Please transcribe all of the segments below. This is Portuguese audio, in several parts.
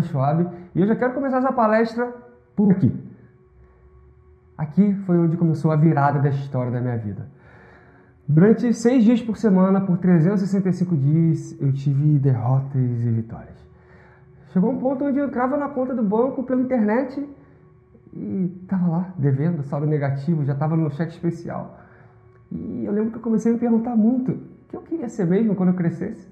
Carlos Schwab e eu já quero começar essa palestra por aqui. Aqui foi onde começou a virada da história da minha vida. Durante seis dias por semana, por 365 dias, eu tive derrotas e vitórias. Chegou um ponto onde eu entrava na conta do banco pela internet e estava lá, devendo, saldo negativo, já estava no cheque especial. E eu lembro que eu comecei a me perguntar muito o que eu queria ser mesmo quando eu crescesse.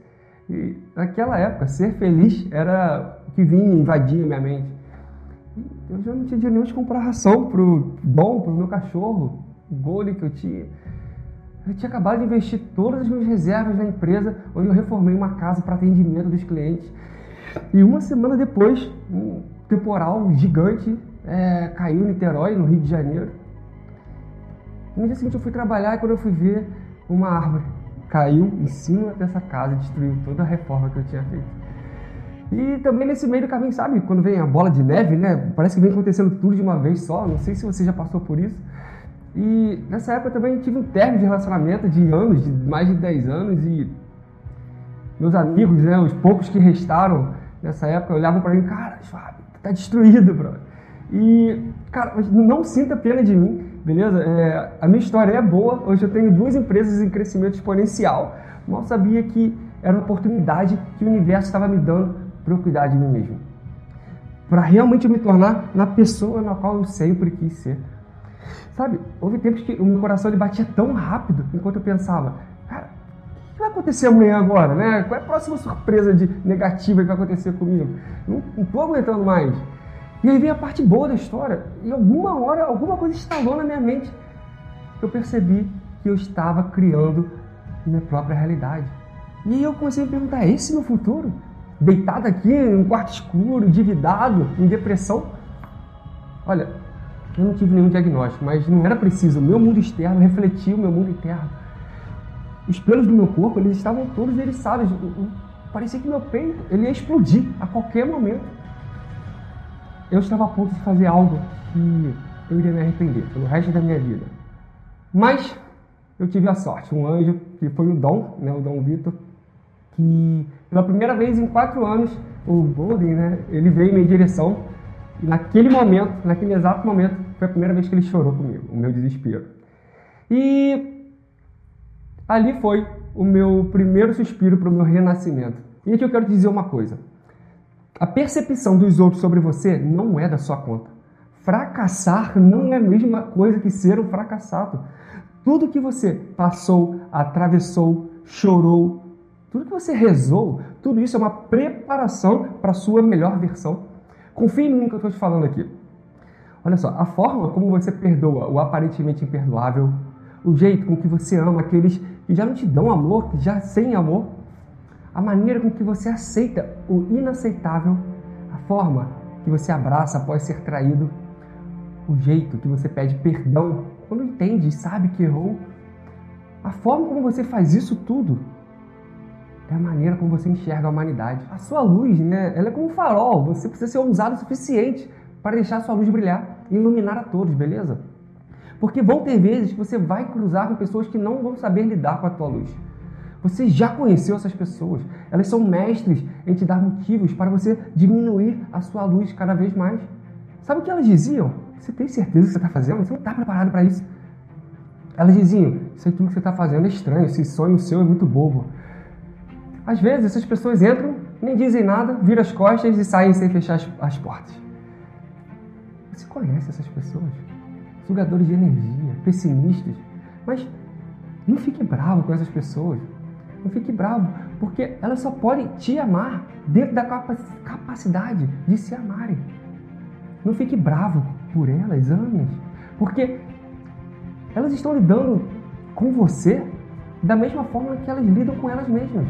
E naquela época, ser feliz era que vinha invadir a minha mente. Eu já não tinha dinheiro nenhum de comprar ração pro bom, pro meu cachorro, o gole que eu tinha. Eu tinha acabado de investir todas as minhas reservas na empresa, onde eu reformei uma casa para atendimento dos clientes. E uma semana depois, um temporal gigante é, caiu em Niterói, no Rio de Janeiro. No dia seguinte eu fui trabalhar e quando eu fui ver, uma árvore caiu em cima dessa casa e destruiu toda a reforma que eu tinha feito. E também nesse meio do caminho, sabe, quando vem a bola de neve, né? Parece que vem acontecendo tudo de uma vez só. Não sei se você já passou por isso. E nessa época também tive um término de relacionamento de anos, de mais de 10 anos, e meus amigos, né, os poucos que restaram nessa época, olhavam para mim, cara, Fábio, tá destruído, brother. E, cara, não sinta pena de mim, beleza? É, a minha história é boa. Hoje eu tenho duas empresas em crescimento exponencial. Mal sabia que era uma oportunidade que o universo estava me dando para eu cuidar de mim mesmo. Para realmente me tornar na pessoa na qual eu sempre quis ser. Sabe, houve tempos que o meu coração ele batia tão rápido enquanto eu pensava, cara, o que vai acontecer amanhã agora, né? Qual é a próxima surpresa de negativa que vai acontecer comigo? Não, não tô aguentando mais. E aí vem a parte boa da história. E alguma hora, alguma coisa instalou na minha mente. Eu percebi que eu estava criando minha própria realidade. E aí eu comecei a perguntar: é esse meu futuro? Deitado aqui em um quarto escuro, endividado, em depressão? Olha, eu não tive nenhum diagnóstico, mas não era preciso. O meu mundo externo refletia o meu mundo interno. Os pelos do meu corpo, eles estavam todos eriçados. Parecia que meu peito ele ia explodir a qualquer momento eu estava a ponto de fazer algo que eu iria me arrepender pelo resto da minha vida. Mas eu tive a sorte, um anjo, que foi o Dom, né, o Dom Vitor, que pela primeira vez em quatro anos, o Golden, né, ele veio em minha direção e naquele momento, naquele exato momento, foi a primeira vez que ele chorou comigo, o meu desespero. E ali foi o meu primeiro suspiro para o meu renascimento. E aqui eu quero dizer uma coisa. A percepção dos outros sobre você não é da sua conta. Fracassar não é a mesma coisa que ser um fracassado. Tudo que você passou, atravessou, chorou, tudo que você rezou, tudo isso é uma preparação para a sua melhor versão. Confie em mim que eu estou te falando aqui. Olha só, a forma como você perdoa o aparentemente imperdoável, o jeito com que você ama aqueles que já não te dão amor, que já sem amor, a maneira com que você aceita o inaceitável, a forma que você abraça após ser traído, o jeito que você pede perdão quando entende e sabe que errou, a forma como você faz isso tudo é a maneira como você enxerga a humanidade. A sua luz, né? Ela é como um farol. Você precisa ser ousado o suficiente para deixar a sua luz brilhar e iluminar a todos, beleza? Porque vão ter vezes que você vai cruzar com pessoas que não vão saber lidar com a tua luz. Você já conheceu essas pessoas. Elas são mestres em te dar motivos para você diminuir a sua luz cada vez mais. Sabe o que elas diziam? Você tem certeza que você está fazendo? Você não está preparado para isso. Elas diziam: Isso tudo que você está fazendo é estranho, esse sonho seu é muito bobo. Às vezes essas pessoas entram, nem dizem nada, viram as costas e saem sem fechar as, as portas. Você conhece essas pessoas? Sugadores de energia, pessimistas. Mas não fique bravo com essas pessoas. Não fique bravo, porque elas só podem te amar dentro da capacidade de se amarem. Não fique bravo por elas, ame porque elas estão lidando com você da mesma forma que elas lidam com elas mesmas.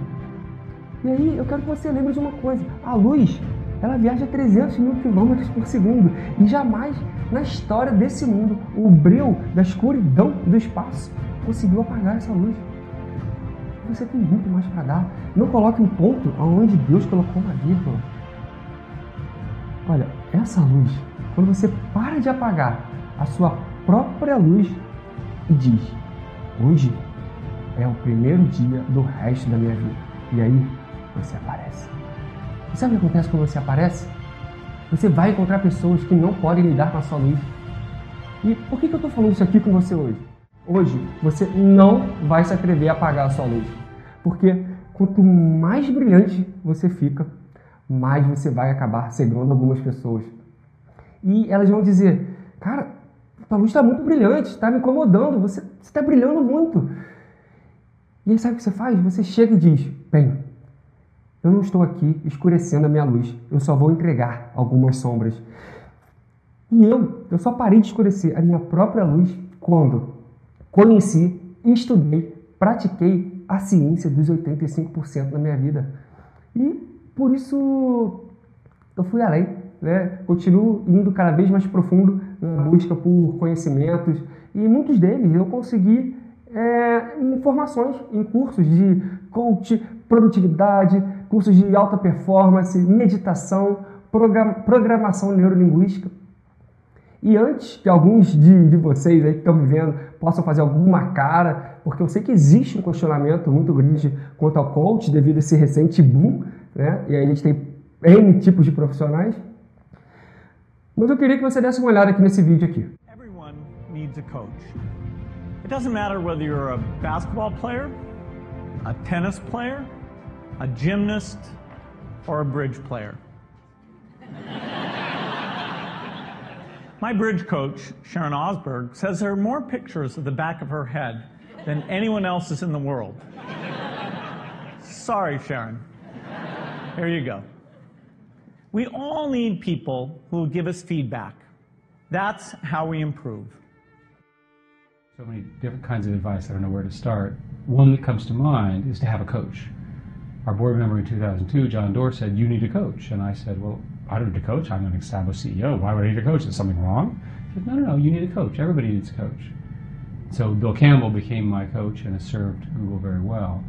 E aí eu quero que você lembre de uma coisa: a luz ela viaja 300 mil quilômetros por segundo e jamais na história desse mundo o breu da escuridão do espaço conseguiu apagar essa luz você tem muito mais para dar. Não coloque um ponto aonde Deus colocou uma vírgula. Olha, essa luz, quando você para de apagar a sua própria luz e diz: Hoje é o primeiro dia do resto da minha vida. E aí você aparece. E sabe o que acontece quando você aparece? Você vai encontrar pessoas que não podem lidar com a sua luz. E por que, que eu estou falando isso aqui com você hoje? Hoje, você não vai se atrever a apagar a sua luz. Porque quanto mais brilhante você fica, mais você vai acabar cegando algumas pessoas. E elas vão dizer, cara, a luz está muito brilhante, está me incomodando, você está brilhando muito. E aí sabe o que você faz? Você chega e diz, bem, eu não estou aqui escurecendo a minha luz, eu só vou entregar algumas sombras. E eu, eu só parei de escurecer a minha própria luz quando conheci, estudei, pratiquei a ciência dos 85% na minha vida. E por isso eu fui além, né? continuo indo cada vez mais profundo na busca por conhecimentos e muitos deles eu consegui é, informações em cursos de coach, produtividade, cursos de alta performance, meditação, programação neurolinguística. E antes que alguns de, de vocês aí que estão me vendo possam fazer alguma cara, porque eu sei que existe um questionamento muito grande quanto ao coach devido a esse recente boom, né? E aí a gente tem N tipos de profissionais. Mas eu queria que você desse uma olhada aqui nesse vídeo aqui. Everyone needs a coach. It doesn't matter whether you're a basketball player, a tennis player, a gymnast, or a bridge player. My bridge coach, Sharon Osberg, says there are more pictures of the back of her head than anyone else's in the world. Sorry, Sharon. Here you go. We all need people who will give us feedback. That's how we improve. So many different kinds of advice, I don't know where to start. One that comes to mind is to have a coach. Our board member in 2002, John Doerr, said, You need a coach. And I said, Well, I don't need a coach. I'm an established CEO. Why would I need a coach? Is something wrong? He said, No, no, no. You need a coach. Everybody needs a coach. So Bill Campbell became my coach and has served Google very well.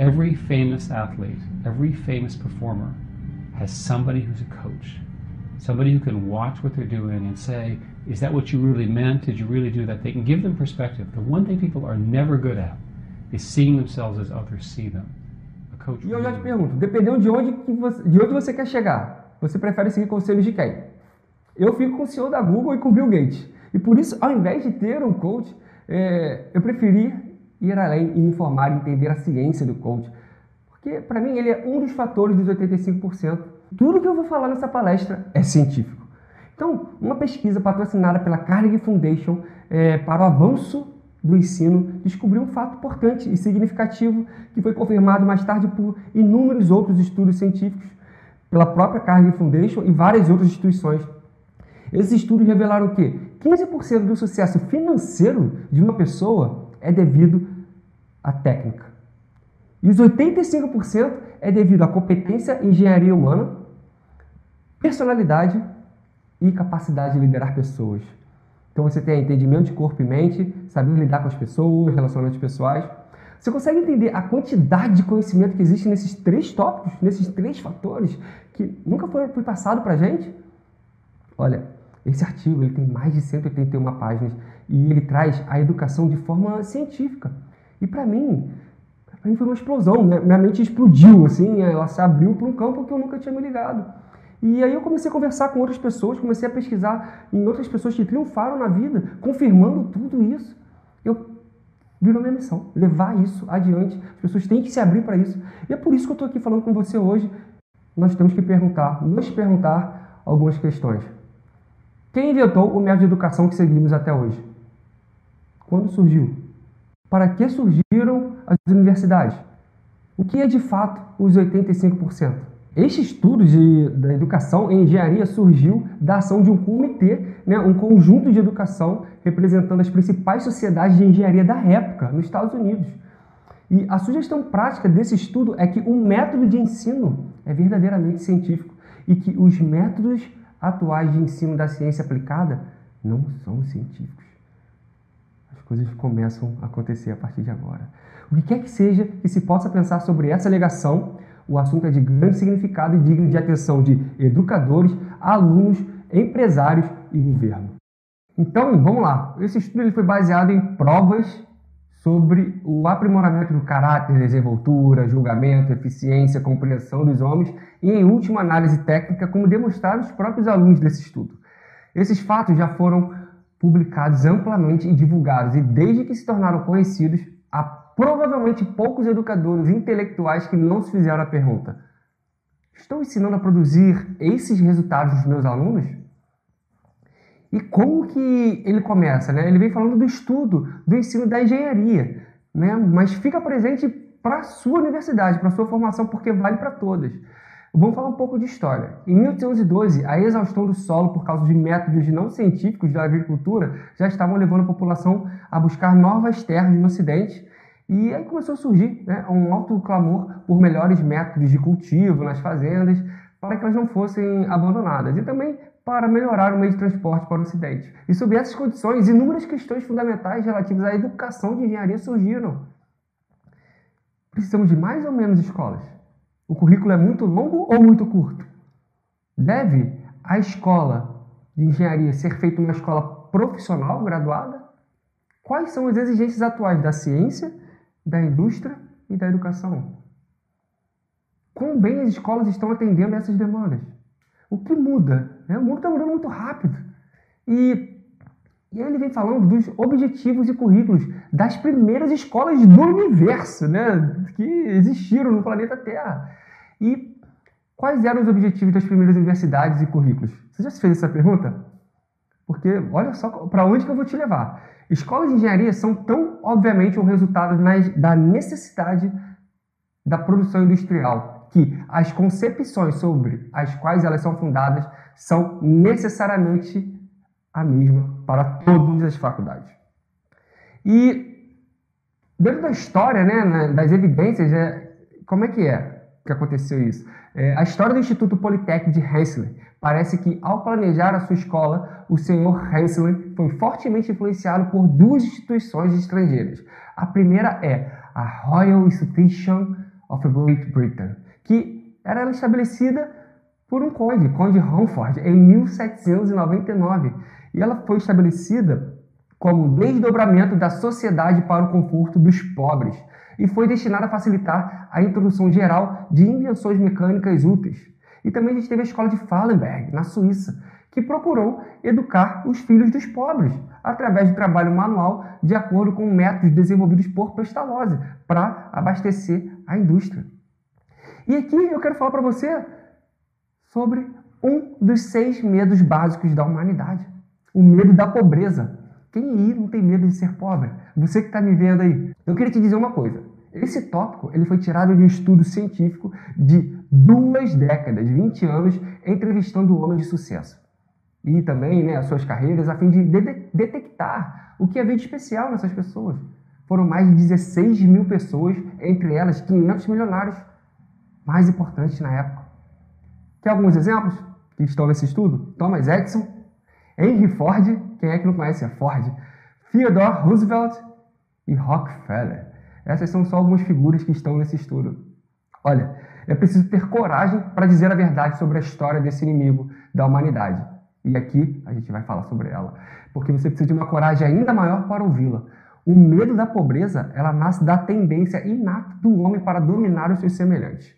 Every famous athlete, every famous performer has somebody who's a coach, somebody who can watch what they're doing and say, Is that what you really meant? Did you really do that? They can give them perspective. The one thing people are never good at is seeing themselves as others see them. Coach. E eu já te pergunto, dependendo de onde, que você, de onde você quer chegar, você prefere seguir conselhos de quem? Eu fico com o CEO da Google e com o Bill Gates. E por isso, ao invés de ter um coach, é, eu preferi ir além e informar entender a ciência do coach. Porque, para mim, ele é um dos fatores dos 85%. Tudo que eu vou falar nessa palestra é científico. Então, uma pesquisa patrocinada pela Carnegie Foundation é, para o avanço do ensino descobriu um fato importante e significativo que foi confirmado mais tarde por inúmeros outros estudos científicos, pela própria Carnegie Foundation e várias outras instituições. Esses estudos revelaram que 15% do sucesso financeiro de uma pessoa é devido à técnica. E os 85% é devido à competência, engenharia humana, personalidade e capacidade de liderar pessoas. Então você tem entendimento de corpo e mente, saber lidar com as pessoas, relacionamentos pessoais. Você consegue entender a quantidade de conhecimento que existe nesses três tópicos, nesses três fatores que nunca foi, foi passado para a gente? Olha, esse artigo ele tem mais de 181 páginas e ele traz a educação de forma científica. E para mim, para mim foi uma explosão. Minha mente explodiu, assim, ela se abriu para um campo que eu nunca tinha me ligado. E aí eu comecei a conversar com outras pessoas, comecei a pesquisar em outras pessoas que triunfaram na vida, confirmando tudo isso. Eu virou minha missão, levar isso adiante. As pessoas têm que se abrir para isso. E é por isso que eu estou aqui falando com você hoje. Nós temos que perguntar, nos perguntar algumas questões. Quem inventou o método de educação que seguimos até hoje? Quando surgiu? Para que surgiram as universidades? O que é de fato os 85%? Este estudo de, da educação em engenharia surgiu da ação de um comitê, né, um conjunto de educação representando as principais sociedades de engenharia da época nos Estados Unidos. E a sugestão prática desse estudo é que o método de ensino é verdadeiramente científico e que os métodos atuais de ensino da ciência aplicada não são científicos. As coisas começam a acontecer a partir de agora. O que quer que seja que se possa pensar sobre essa alegação, o assunto é de grande significado e digno de atenção de educadores, alunos, empresários e governo. Então, vamos lá. Esse estudo ele foi baseado em provas sobre o aprimoramento do caráter, desenvoltura, julgamento, eficiência, compreensão dos homens e, em última análise técnica, como demonstraram os próprios alunos desse estudo. Esses fatos já foram publicados amplamente e divulgados, e desde que se tornaram conhecidos, há provavelmente poucos educadores intelectuais que não se fizeram a pergunta: estou ensinando a produzir esses resultados dos meus alunos? E como que ele começa? Né? Ele vem falando do estudo, do ensino da engenharia, né? mas fica presente para a sua universidade, para a sua formação, porque vale para todas. Vamos falar um pouco de história. Em 1812, a exaustão do solo por causa de métodos não científicos da agricultura já estavam levando a população a buscar novas terras no Ocidente. E aí começou a surgir né, um alto clamor por melhores métodos de cultivo nas fazendas, para que elas não fossem abandonadas. E também para melhorar o meio de transporte para o Ocidente. E sob essas condições, inúmeras questões fundamentais relativas à educação de engenharia surgiram. Precisamos de mais ou menos escolas? O currículo é muito longo ou muito curto? Deve a escola de engenharia ser feita uma escola profissional graduada? Quais são as exigências atuais da ciência, da indústria e da educação? Quão bem as escolas estão atendendo essas demandas? O que muda? Né? O mundo está mudando muito rápido. E, e aí ele vem falando dos objetivos e currículos das primeiras escolas do universo, né? Que existiram no planeta Terra. E quais eram os objetivos das primeiras universidades e currículos? Você já se fez essa pergunta? Porque olha só para onde que eu vou te levar. Escolas de engenharia são tão, obviamente, um resultado da necessidade da produção industrial que as concepções sobre as quais elas são fundadas são necessariamente a mesma para todas as faculdades. E dentro da história, né, das evidências, é, como é que é que aconteceu isso? É, a história do Instituto Politécnico de Hensler parece que, ao planejar a sua escola, o senhor Hensler foi fortemente influenciado por duas instituições estrangeiras. A primeira é a Royal Institution of Great Britain, que era estabelecida por um conde, Conde Romford, em 1799. E ela foi estabelecida como desdobramento da sociedade para o conforto dos pobres e foi destinada a facilitar a introdução geral de invenções mecânicas úteis. E também a gente teve a escola de Fallenberg, na Suíça, que procurou educar os filhos dos pobres através do trabalho manual de acordo com métodos desenvolvidos por Pestalozzi para abastecer a indústria. E aqui eu quero falar para você sobre um dos seis medos básicos da humanidade: o medo da pobreza. Quem aí não tem medo de ser pobre? Você que está me vendo aí. Eu queria te dizer uma coisa. Esse tópico ele foi tirado de um estudo científico de duas décadas, 20 anos, entrevistando homens de sucesso. E também né, as suas carreiras, a fim de, de detectar o que havia de especial nessas pessoas. Foram mais de 16 mil pessoas, entre elas 500 milionários mais importantes na época. Quer alguns exemplos que estão nesse estudo? Thomas Edison, Henry Ford, quem é que não conhece? É Ford, Theodore Roosevelt e Rockefeller. Essas são só algumas figuras que estão nesse estudo. Olha, é preciso ter coragem para dizer a verdade sobre a história desse inimigo da humanidade. E aqui a gente vai falar sobre ela, porque você precisa de uma coragem ainda maior para ouvi-la. O medo da pobreza, ela nasce da tendência inata do homem para dominar os seus semelhantes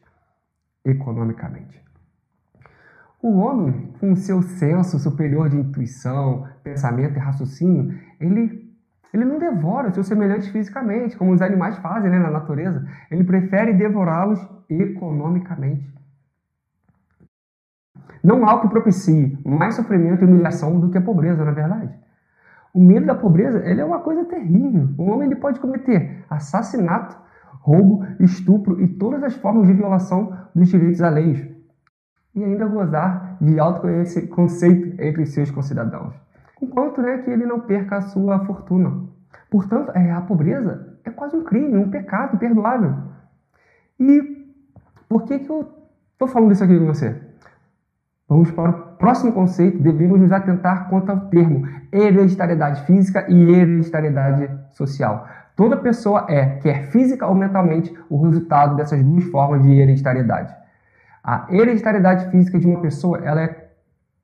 economicamente. O homem, com seu senso superior de intuição, pensamento e raciocínio, ele, ele não devora seus semelhantes fisicamente, como os animais fazem né, na natureza. Ele prefere devorá-los economicamente. Não há o que propicie mais sofrimento e humilhação do que a pobreza, na é verdade. O medo da pobreza ele é uma coisa terrível. O homem ele pode cometer assassinato, roubo, estupro e todas as formas de violação dos direitos alheios, e ainda gozar de alto conceito entre seus concidadãos, enquanto né, que ele não perca a sua fortuna. Portanto, é, a pobreza é quase um crime, um pecado perdoável. E por que, que eu estou falando isso aqui com você? Vamos para o próximo conceito, devemos nos atentar quanto ao termo hereditariedade física e hereditariedade social. Toda pessoa é, quer física ou mentalmente, o resultado dessas duas formas de hereditariedade. A hereditariedade física de uma pessoa ela é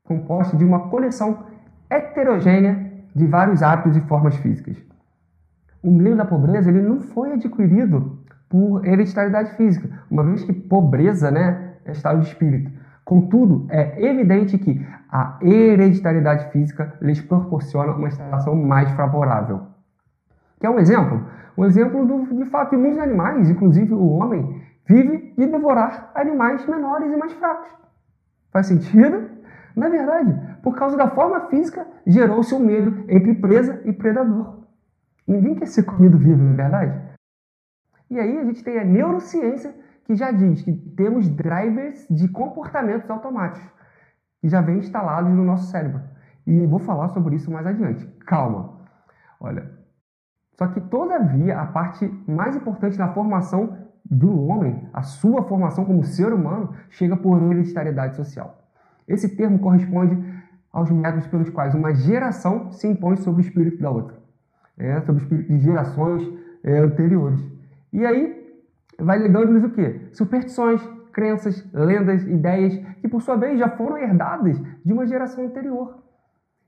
composta de uma coleção heterogênea de vários hábitos e formas físicas. o medo da pobreza ele não foi adquirido por hereditariedade física, uma vez que pobreza né, é estado de espírito. Contudo, é evidente que a hereditariedade física lhes proporciona uma instalação mais favorável. Quer um exemplo? Um exemplo do, de fato de muitos animais, inclusive o homem, vive de devorar animais menores e mais fracos. Faz sentido? Na verdade, por causa da forma física, gerou-se um medo entre presa e predador. Ninguém quer ser comido vivo, não é verdade? E aí a gente tem a neurociência que já diz que temos drivers de comportamentos automáticos que já vêm instalados no nosso cérebro. E eu vou falar sobre isso mais adiante. Calma. Olha, só que todavia a parte mais importante na formação do homem, a sua formação como ser humano, chega por hereditariedade social. Esse termo corresponde aos métodos pelos quais uma geração se impõe sobre o espírito da outra, é, sobre o espírito de gerações é, anteriores. E aí vai ligando-nos o quê? Superstições, crenças, lendas, ideias que por sua vez já foram herdadas de uma geração anterior.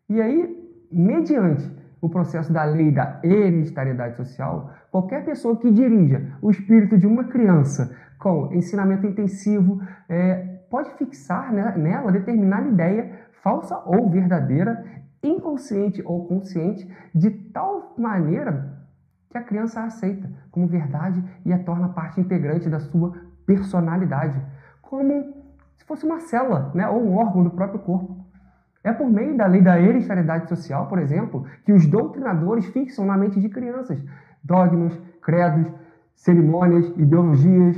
E aí, mediante o processo da lei da hereditariedade social, qualquer pessoa que dirija o espírito de uma criança com ensinamento intensivo é, pode fixar né, nela determinada ideia, falsa ou verdadeira, inconsciente ou consciente, de tal maneira que a criança a aceita como verdade e a torna parte integrante da sua personalidade, como se fosse uma célula né, ou um órgão do próprio corpo. É por meio da lei da hereditariedade social, por exemplo, que os doutrinadores fixam na mente de crianças dogmas, credos, cerimônias, ideologias,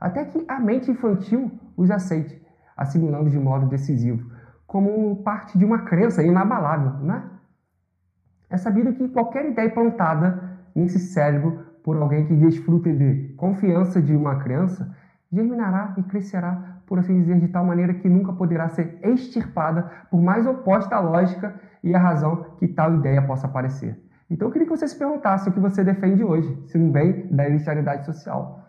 até que a mente infantil os aceite, assimilando de modo decisivo, como parte de uma crença inabalável, né? É sabido que qualquer ideia plantada nesse cérebro por alguém que desfruta de confiança de uma criança germinará e crescerá, por assim dizer, de tal maneira que nunca poderá ser extirpada, por mais oposta à lógica e à razão que tal ideia possa parecer. Então eu queria que você se perguntasse o que você defende hoje, se não vem da hereditariedade social.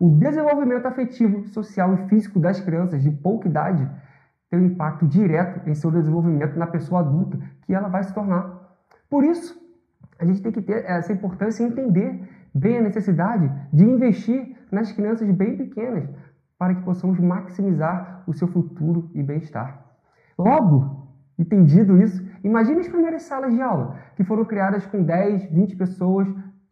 O desenvolvimento afetivo, social e físico das crianças de pouca idade tem um impacto direto em seu desenvolvimento na pessoa adulta que ela vai se tornar. Por isso, a gente tem que ter essa importância e entender bem a necessidade de investir nas crianças bem pequenas para que possamos maximizar o seu futuro e bem-estar. Logo, entendido isso, imagine as primeiras salas de aula que foram criadas com 10, 20 pessoas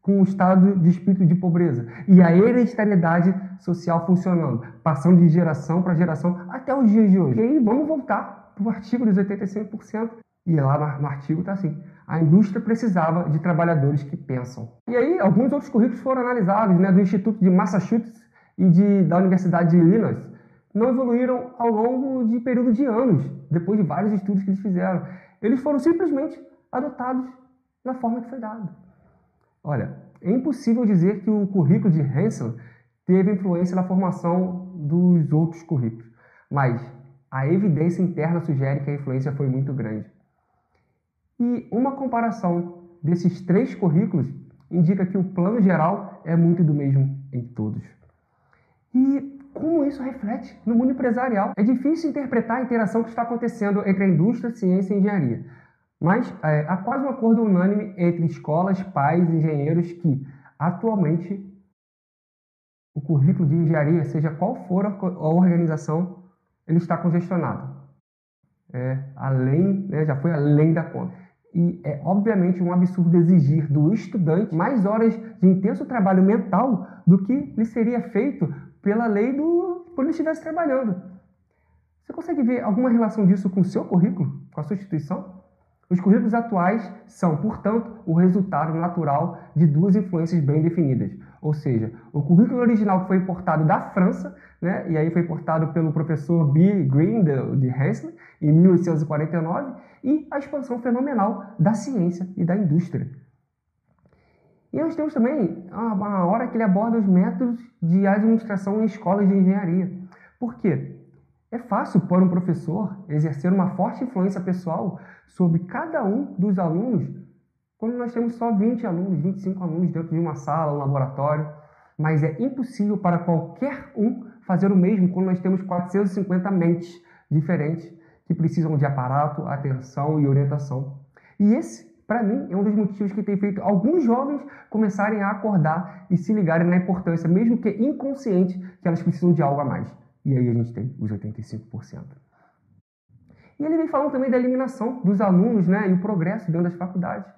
com um estado de espírito de pobreza e a hereditariedade social funcionando, passando de geração para geração até os dias de hoje. E aí vamos voltar para o artigo dos 85%. E lá no artigo está assim: a indústria precisava de trabalhadores que pensam. E aí, alguns outros currículos foram analisados, né, do Instituto de Massachusetts e de, da Universidade de Illinois, não evoluíram ao longo de período de anos, depois de vários estudos que eles fizeram. Eles foram simplesmente adotados na forma que foi dado. Olha, é impossível dizer que o currículo de Hansel teve influência na formação dos outros currículos, mas a evidência interna sugere que a influência foi muito grande. E uma comparação desses três currículos indica que o plano geral é muito do mesmo em todos. E como isso reflete no mundo empresarial? É difícil interpretar a interação que está acontecendo entre a indústria, ciência e engenharia. Mas é, há quase um acordo unânime entre escolas, pais, engenheiros que, atualmente, o currículo de engenharia, seja qual for a organização, ele está congestionado. É, além, né, já foi além da conta. E é obviamente um absurdo exigir do estudante mais horas de intenso trabalho mental do que lhe seria feito pela lei do quando ele estivesse trabalhando. Você consegue ver alguma relação disso com o seu currículo, com a sua instituição? Os currículos atuais são, portanto, o resultado natural de duas influências bem definidas. Ou seja, o currículo original que foi importado da França, né, e aí foi importado pelo professor B. Green de, de em 1849, e a expansão fenomenal da ciência e da indústria. E nós temos também uma hora que ele aborda os métodos de administração em escolas de engenharia. Por quê? É fácil para um professor exercer uma forte influência pessoal sobre cada um dos alunos quando nós temos só 20 alunos, 25 alunos dentro de uma sala, um laboratório. Mas é impossível para qualquer um fazer o mesmo quando nós temos 450 mentes diferentes que precisam de aparato, atenção e orientação. E esse para mim, é um dos motivos que tem feito alguns jovens começarem a acordar e se ligarem na importância, mesmo que inconsciente, que elas precisam de algo a mais. E aí a gente tem os 85%. E ele vem falando também da eliminação dos alunos né, e o progresso dentro das faculdades.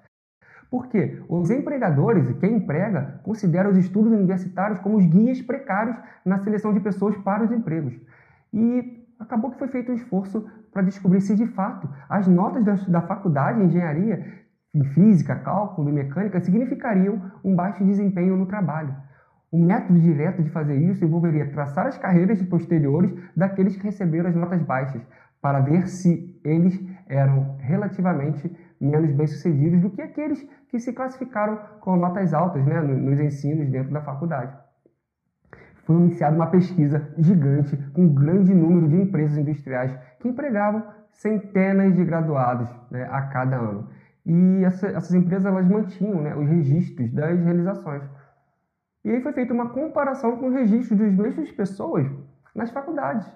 Por quê? Os empregadores, quem emprega, considera os estudos universitários como os guias precários na seleção de pessoas para os empregos. E acabou que foi feito um esforço para descobrir se de fato as notas da, da faculdade de engenharia em física, cálculo e mecânica significariam um baixo desempenho no trabalho. O método direto de fazer isso envolveria traçar as carreiras posteriores daqueles que receberam as notas baixas, para ver se eles eram relativamente menos bem-sucedidos do que aqueles que se classificaram com notas altas né, nos ensinos dentro da faculdade. Foi iniciada uma pesquisa gigante com um grande número de empresas industriais que empregavam centenas de graduados né, a cada ano. E essa, essas empresas elas mantinham né, os registros das realizações. E aí foi feita uma comparação com os registros das mesmas pessoas nas faculdades.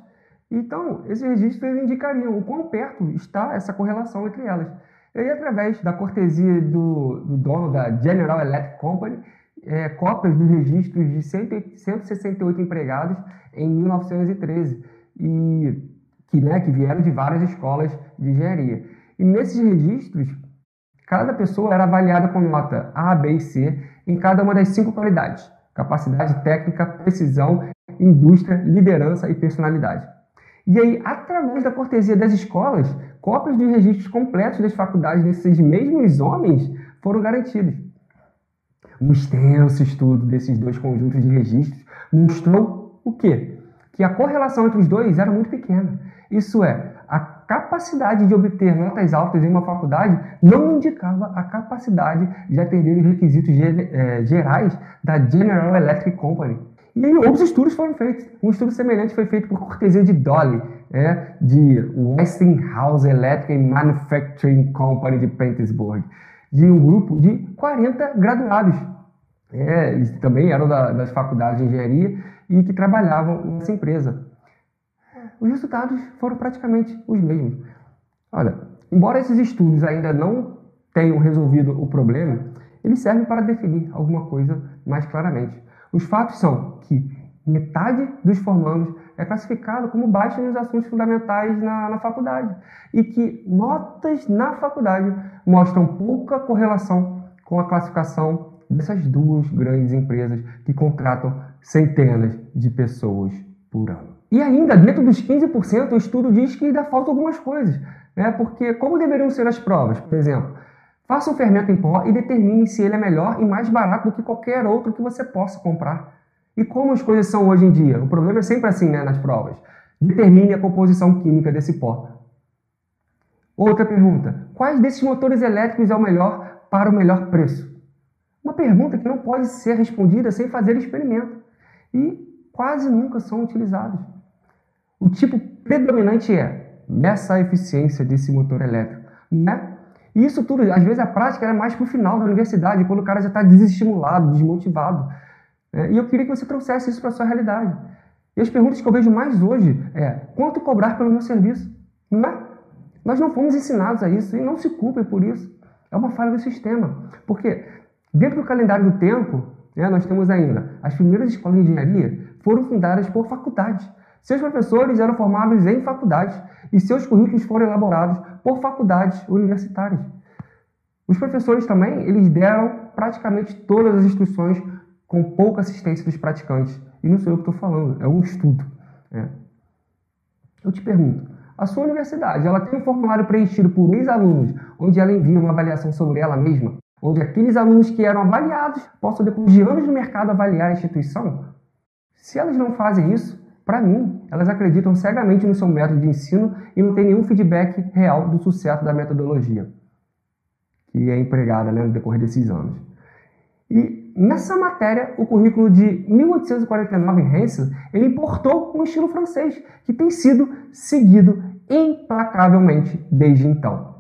Então, esses registros indicariam o quão perto está essa correlação entre elas. E aí, através da cortesia do, do dono da General Electric Company, é, cópias dos registros de 168 empregados em 1913, e, que, né, que vieram de várias escolas de engenharia. E nesses registros, cada pessoa era avaliada com nota A, B e C em cada uma das cinco qualidades: capacidade técnica, precisão, indústria, liderança e personalidade. E aí, através da cortesia das escolas, cópias dos registros completos das faculdades desses mesmos homens foram garantidas. Um extenso estudo desses dois conjuntos de registros mostrou o quê? Que a correlação entre os dois era muito pequena. Isso é, a capacidade de obter notas altas em uma faculdade não indicava a capacidade de atender os requisitos eh, gerais da General Electric Company. E outros estudos foram feitos. Um estudo semelhante foi feito por cortesia de Dolly, é, de Westinghouse Electric Manufacturing Company de Petersburg, de um grupo de 40 graduados. É, eles também eram da, das faculdades de engenharia e que trabalhavam nessa empresa. Os resultados foram praticamente os mesmos. Olha, embora esses estudos ainda não tenham resolvido o problema, eles servem para definir alguma coisa mais claramente. Os fatos são que metade dos formandos é classificado como baixo nos assuntos fundamentais na, na faculdade e que notas na faculdade mostram pouca correlação com a classificação dessas duas grandes empresas que contratam centenas de pessoas por ano. E ainda, dentro dos 15%, o estudo diz que ainda faltam algumas coisas. Né? Porque como deveriam ser as provas? Por exemplo, Faça um fermento em pó e determine se ele é melhor e mais barato do que qualquer outro que você possa comprar. E como as coisas são hoje em dia? O problema é sempre assim né, nas provas. Determine a composição química desse pó. Outra pergunta: quais desses motores elétricos é o melhor para o melhor preço? Uma pergunta que não pode ser respondida sem fazer experimento e quase nunca são utilizados. O tipo predominante é meça a eficiência desse motor elétrico. Né? E isso tudo, às vezes a prática é mais para o final da universidade, quando o cara já está desestimulado, desmotivado. É, e eu queria que você trouxesse isso para a sua realidade. E as perguntas que eu vejo mais hoje é: quanto cobrar pelo meu serviço? Não é? Nós não fomos ensinados a isso e não se culpem por isso. É uma falha do sistema. Porque dentro do calendário do tempo, né, nós temos ainda as primeiras escolas de engenharia foram fundadas por faculdades. Seus professores eram formados em faculdades e seus currículos foram elaborados por faculdades universitárias. Os professores também, eles deram praticamente todas as instruções com pouca assistência dos praticantes. E não sou eu que estou falando, é um estudo. É. Eu te pergunto, a sua universidade, ela tem um formulário preenchido por ex-alunos, onde ela envia uma avaliação sobre ela mesma? Onde aqueles alunos que eram avaliados possam, depois de anos no mercado, avaliar a instituição? Se elas não fazem isso, para mim, elas acreditam cegamente no seu método de ensino e não têm nenhum feedback real do sucesso da metodologia que é empregada né, no decorrer desses anos. E nessa matéria, o currículo de 1849 em Hensel, ele importou um estilo francês que tem sido seguido implacavelmente desde então.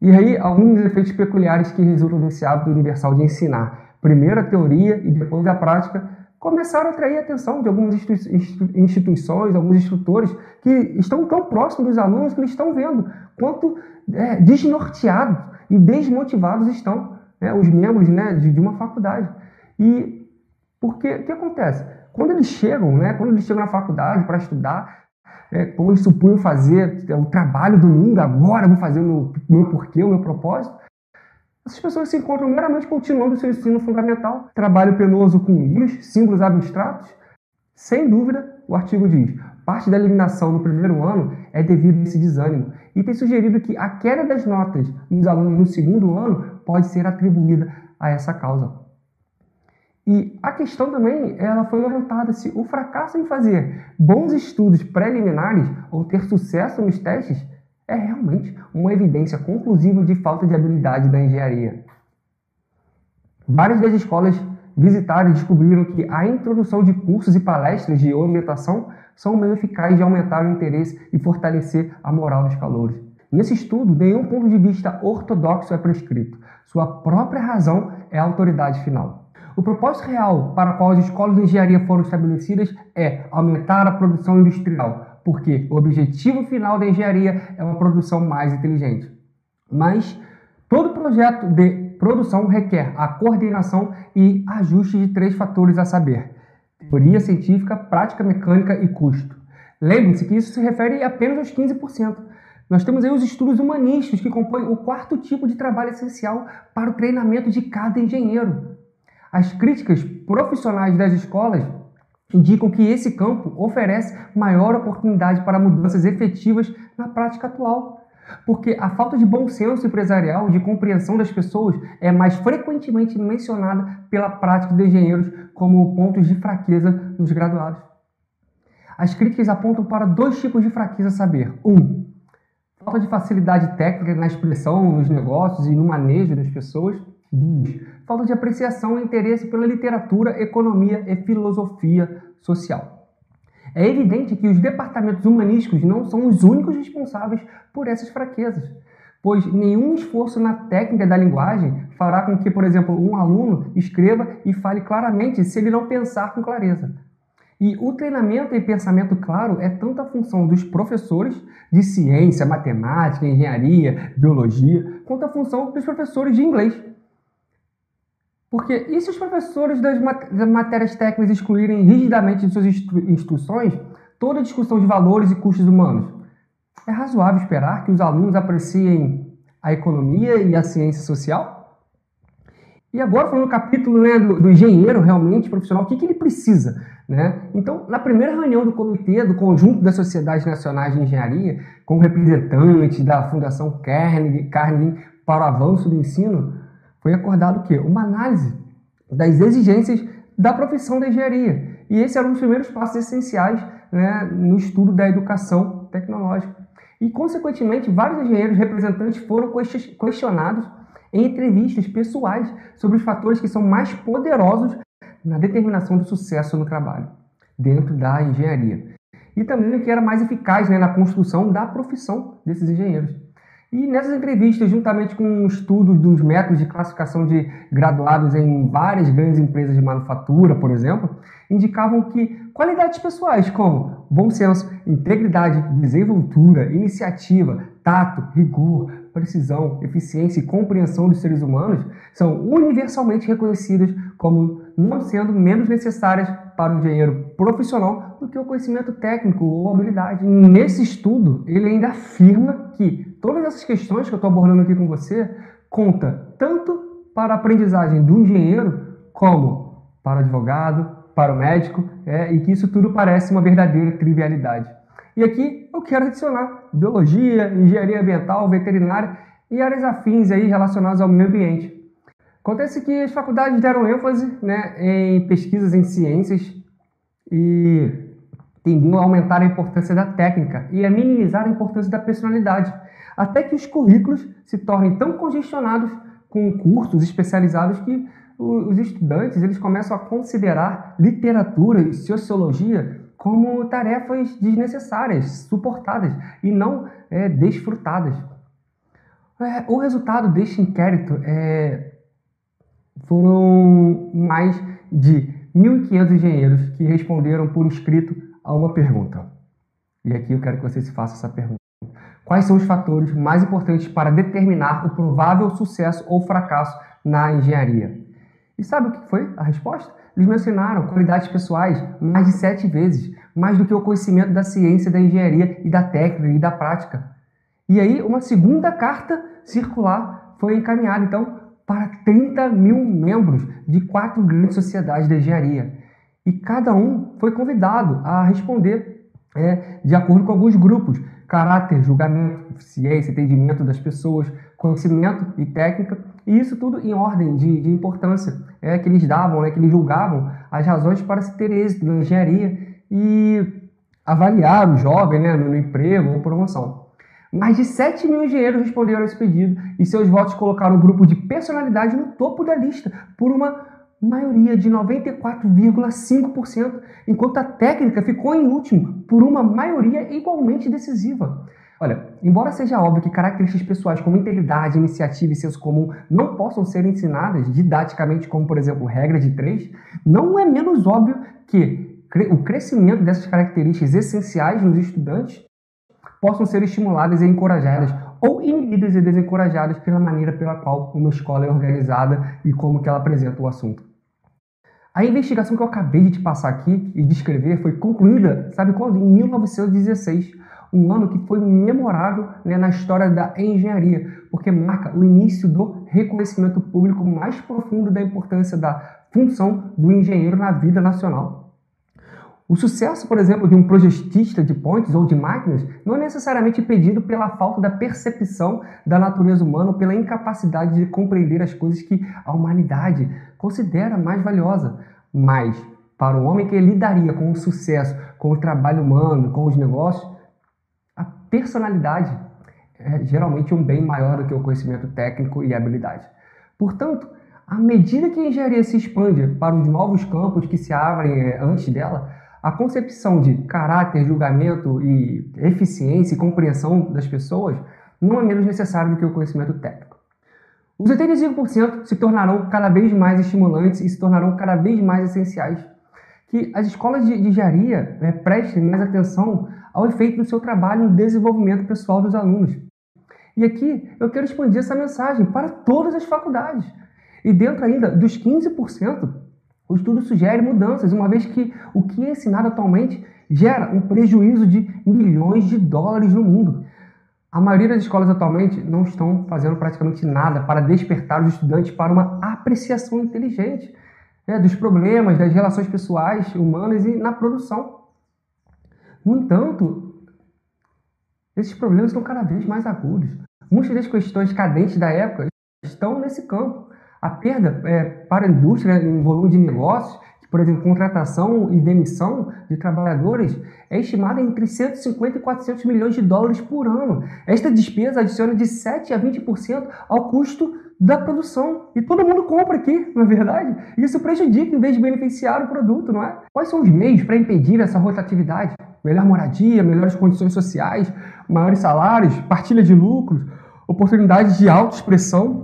E aí, alguns efeitos peculiares que resultam desse hábito universal de ensinar primeiro a teoria e depois a prática começaram a atrair a atenção de algumas instituições, alguns instrutores que estão tão próximos dos alunos que eles estão vendo quanto é, desnorteados e desmotivados estão né, os membros né, de, de, uma faculdade. E porque o que acontece? Quando eles chegam, né, quando eles chegam na faculdade para estudar, é, como eles supunham fazer é, o trabalho domingo, agora vou fazer o meu, meu porquê, o meu propósito, essas pessoas se encontram meramente continuando o seu ensino fundamental, trabalho penoso com números, símbolos abstratos. Sem dúvida, o artigo diz: parte da eliminação no primeiro ano é devido a esse desânimo e tem sugerido que a queda das notas dos alunos no segundo ano pode ser atribuída a essa causa. E a questão também, ela foi levantada se o fracasso em fazer bons estudos preliminares ou ter sucesso nos testes é realmente uma evidência conclusiva de falta de habilidade da engenharia. Várias das escolas visitadas descobriram que a introdução de cursos e palestras de orientação são meio eficaz de aumentar o interesse e fortalecer a moral dos calouros. Nesse estudo, nenhum ponto de vista ortodoxo é prescrito. Sua própria razão é a autoridade final. O propósito real para o qual as escolas de engenharia foram estabelecidas é aumentar a produção industrial, porque o objetivo final da engenharia é uma produção mais inteligente. Mas todo projeto de produção requer a coordenação e ajuste de três fatores a saber: teoria científica, prática mecânica e custo. Lembre-se que isso se refere apenas aos 15%. Nós temos aí os estudos humanísticos que compõem o quarto tipo de trabalho essencial para o treinamento de cada engenheiro. As críticas profissionais das escolas indicam que esse campo oferece maior oportunidade para mudanças efetivas na prática atual. Porque a falta de bom senso empresarial, de compreensão das pessoas, é mais frequentemente mencionada pela prática de engenheiros como pontos de fraqueza nos graduados. As críticas apontam para dois tipos de fraqueza saber. Um, falta de facilidade técnica na expressão, nos negócios e no manejo das pessoas. Dois, falta de apreciação e interesse pela literatura, economia e filosofia social. É evidente que os departamentos humanísticos não são os únicos responsáveis por essas fraquezas, pois nenhum esforço na técnica da linguagem fará com que, por exemplo, um aluno escreva e fale claramente se ele não pensar com clareza. E o treinamento em pensamento claro é tanto a função dos professores de ciência, matemática, engenharia, biologia, quanto a função dos professores de inglês. Porque e se os professores das, mat das matérias técnicas excluírem rigidamente de suas instru instruções toda discussão de valores e custos humanos? É razoável esperar que os alunos apreciem a economia e a ciência social? E agora, falando no capítulo né, do, do, engenheiro realmente profissional, o que, que ele precisa? Né? Então, na primeira reunião do comitê do conjunto das sociedades nacionais de engenharia, com representantes da Fundação Carnegie, Carnegie para o avanço do ensino, foi acordado o quê? Uma análise das exigências da profissão da engenharia. E esse era um dos primeiros passos essenciais né, no estudo da educação tecnológica. E, consequentemente, vários engenheiros representantes foram questionados em entrevistas pessoais sobre os fatores que são mais poderosos na determinação do sucesso no trabalho, dentro da engenharia. E também o que era mais eficaz né, na construção da profissão desses engenheiros. E nessas entrevistas, juntamente com um estudo dos métodos de classificação de graduados em várias grandes empresas de manufatura, por exemplo, indicavam que qualidades pessoais como bom senso, integridade, desenvoltura, iniciativa, tato, rigor, precisão, eficiência e compreensão dos seres humanos são universalmente reconhecidas como não sendo menos necessárias para um engenheiro profissional do que o conhecimento técnico ou habilidade. Nesse estudo, ele ainda afirma que todas essas questões que eu estou abordando aqui com você conta tanto para a aprendizagem do engenheiro como para o advogado, para o médico, é, e que isso tudo parece uma verdadeira trivialidade. E aqui eu quero adicionar biologia, engenharia ambiental, veterinária e áreas afins aí relacionadas ao meio ambiente. Acontece que as faculdades deram ênfase né, em pesquisas em ciências e tendiam a aumentar a importância da técnica e a minimizar a importância da personalidade, até que os currículos se tornem tão congestionados com cursos especializados que os estudantes eles começam a considerar literatura e sociologia como tarefas desnecessárias, suportadas e não é, desfrutadas. É, o resultado deste inquérito é, foram mais de 1.500 engenheiros que responderam por escrito a uma pergunta. E aqui eu quero que você se faça essa pergunta. Quais são os fatores mais importantes para determinar o provável sucesso ou fracasso na engenharia? E sabe o que foi a resposta? Eles mencionaram qualidades pessoais mais de sete vezes, mais do que o conhecimento da ciência, da engenharia e da técnica e da prática. E aí, uma segunda carta circular foi encaminhada, então, para 30 mil membros de quatro grandes sociedades de engenharia. E cada um foi convidado a responder é, de acordo com alguns grupos, caráter, julgamento, eficiência, entendimento das pessoas, conhecimento e técnica, e isso tudo em ordem de, de importância é, que eles davam, né, que eles julgavam as razões para se ter êxito na engenharia e avaliar o jovem né, no, no emprego ou promoção. Mais de 7 mil engenheiros responderam esse pedido e seus votos colocaram o grupo de personalidade no topo da lista, por uma maioria de 94,5%, enquanto a técnica ficou em último, por uma maioria igualmente decisiva. Olha, embora seja óbvio que características pessoais como integridade, iniciativa e senso comum não possam ser ensinadas didaticamente, como por exemplo regra de três, não é menos óbvio que o crescimento dessas características essenciais nos estudantes possam ser estimuladas e encorajadas ou inibidas e desencorajadas pela maneira pela qual uma escola é organizada e como que ela apresenta o assunto. A investigação que eu acabei de te passar aqui e descrever foi concluída, sabe quando? Em 1916, um ano que foi memorável né, na história da engenharia, porque marca o início do reconhecimento público mais profundo da importância da função do engenheiro na vida nacional. O sucesso, por exemplo, de um projetista de pontes ou de máquinas não é necessariamente impedido pela falta da percepção da natureza humana ou pela incapacidade de compreender as coisas que a humanidade considera mais valiosa. Mas, para o homem que lidaria com o sucesso, com o trabalho humano, com os negócios, a personalidade é geralmente um bem maior do que o conhecimento técnico e habilidade. Portanto, à medida que a engenharia se expande para os novos campos que se abrem é, antes dela, a concepção de caráter, julgamento e eficiência e compreensão das pessoas não é menos necessário do que o conhecimento técnico. Os 85% se tornarão cada vez mais estimulantes e se tornarão cada vez mais essenciais. Que as escolas de engenharia né, prestem mais atenção ao efeito do seu trabalho no desenvolvimento pessoal dos alunos. E aqui eu quero expandir essa mensagem para todas as faculdades. E dentro ainda dos 15%, o estudo sugere mudanças, uma vez que o que é ensinado atualmente gera um prejuízo de milhões de dólares no mundo. A maioria das escolas atualmente não estão fazendo praticamente nada para despertar os estudantes para uma apreciação inteligente né, dos problemas, das relações pessoais, humanas e na produção. No entanto, esses problemas estão cada vez mais agudos. Muitas das questões cadentes da época estão nesse campo. A perda é, para a indústria em volume de negócios, por exemplo, contratação e demissão de trabalhadores, é estimada entre 150 e 400 milhões de dólares por ano. Esta despesa adiciona de 7 a 20% ao custo da produção. E todo mundo compra aqui, não é verdade? Isso prejudica em vez de beneficiar o produto, não é? Quais são os meios para impedir essa rotatividade? Melhor moradia, melhores condições sociais, maiores salários, partilha de lucros, oportunidades de autoexpressão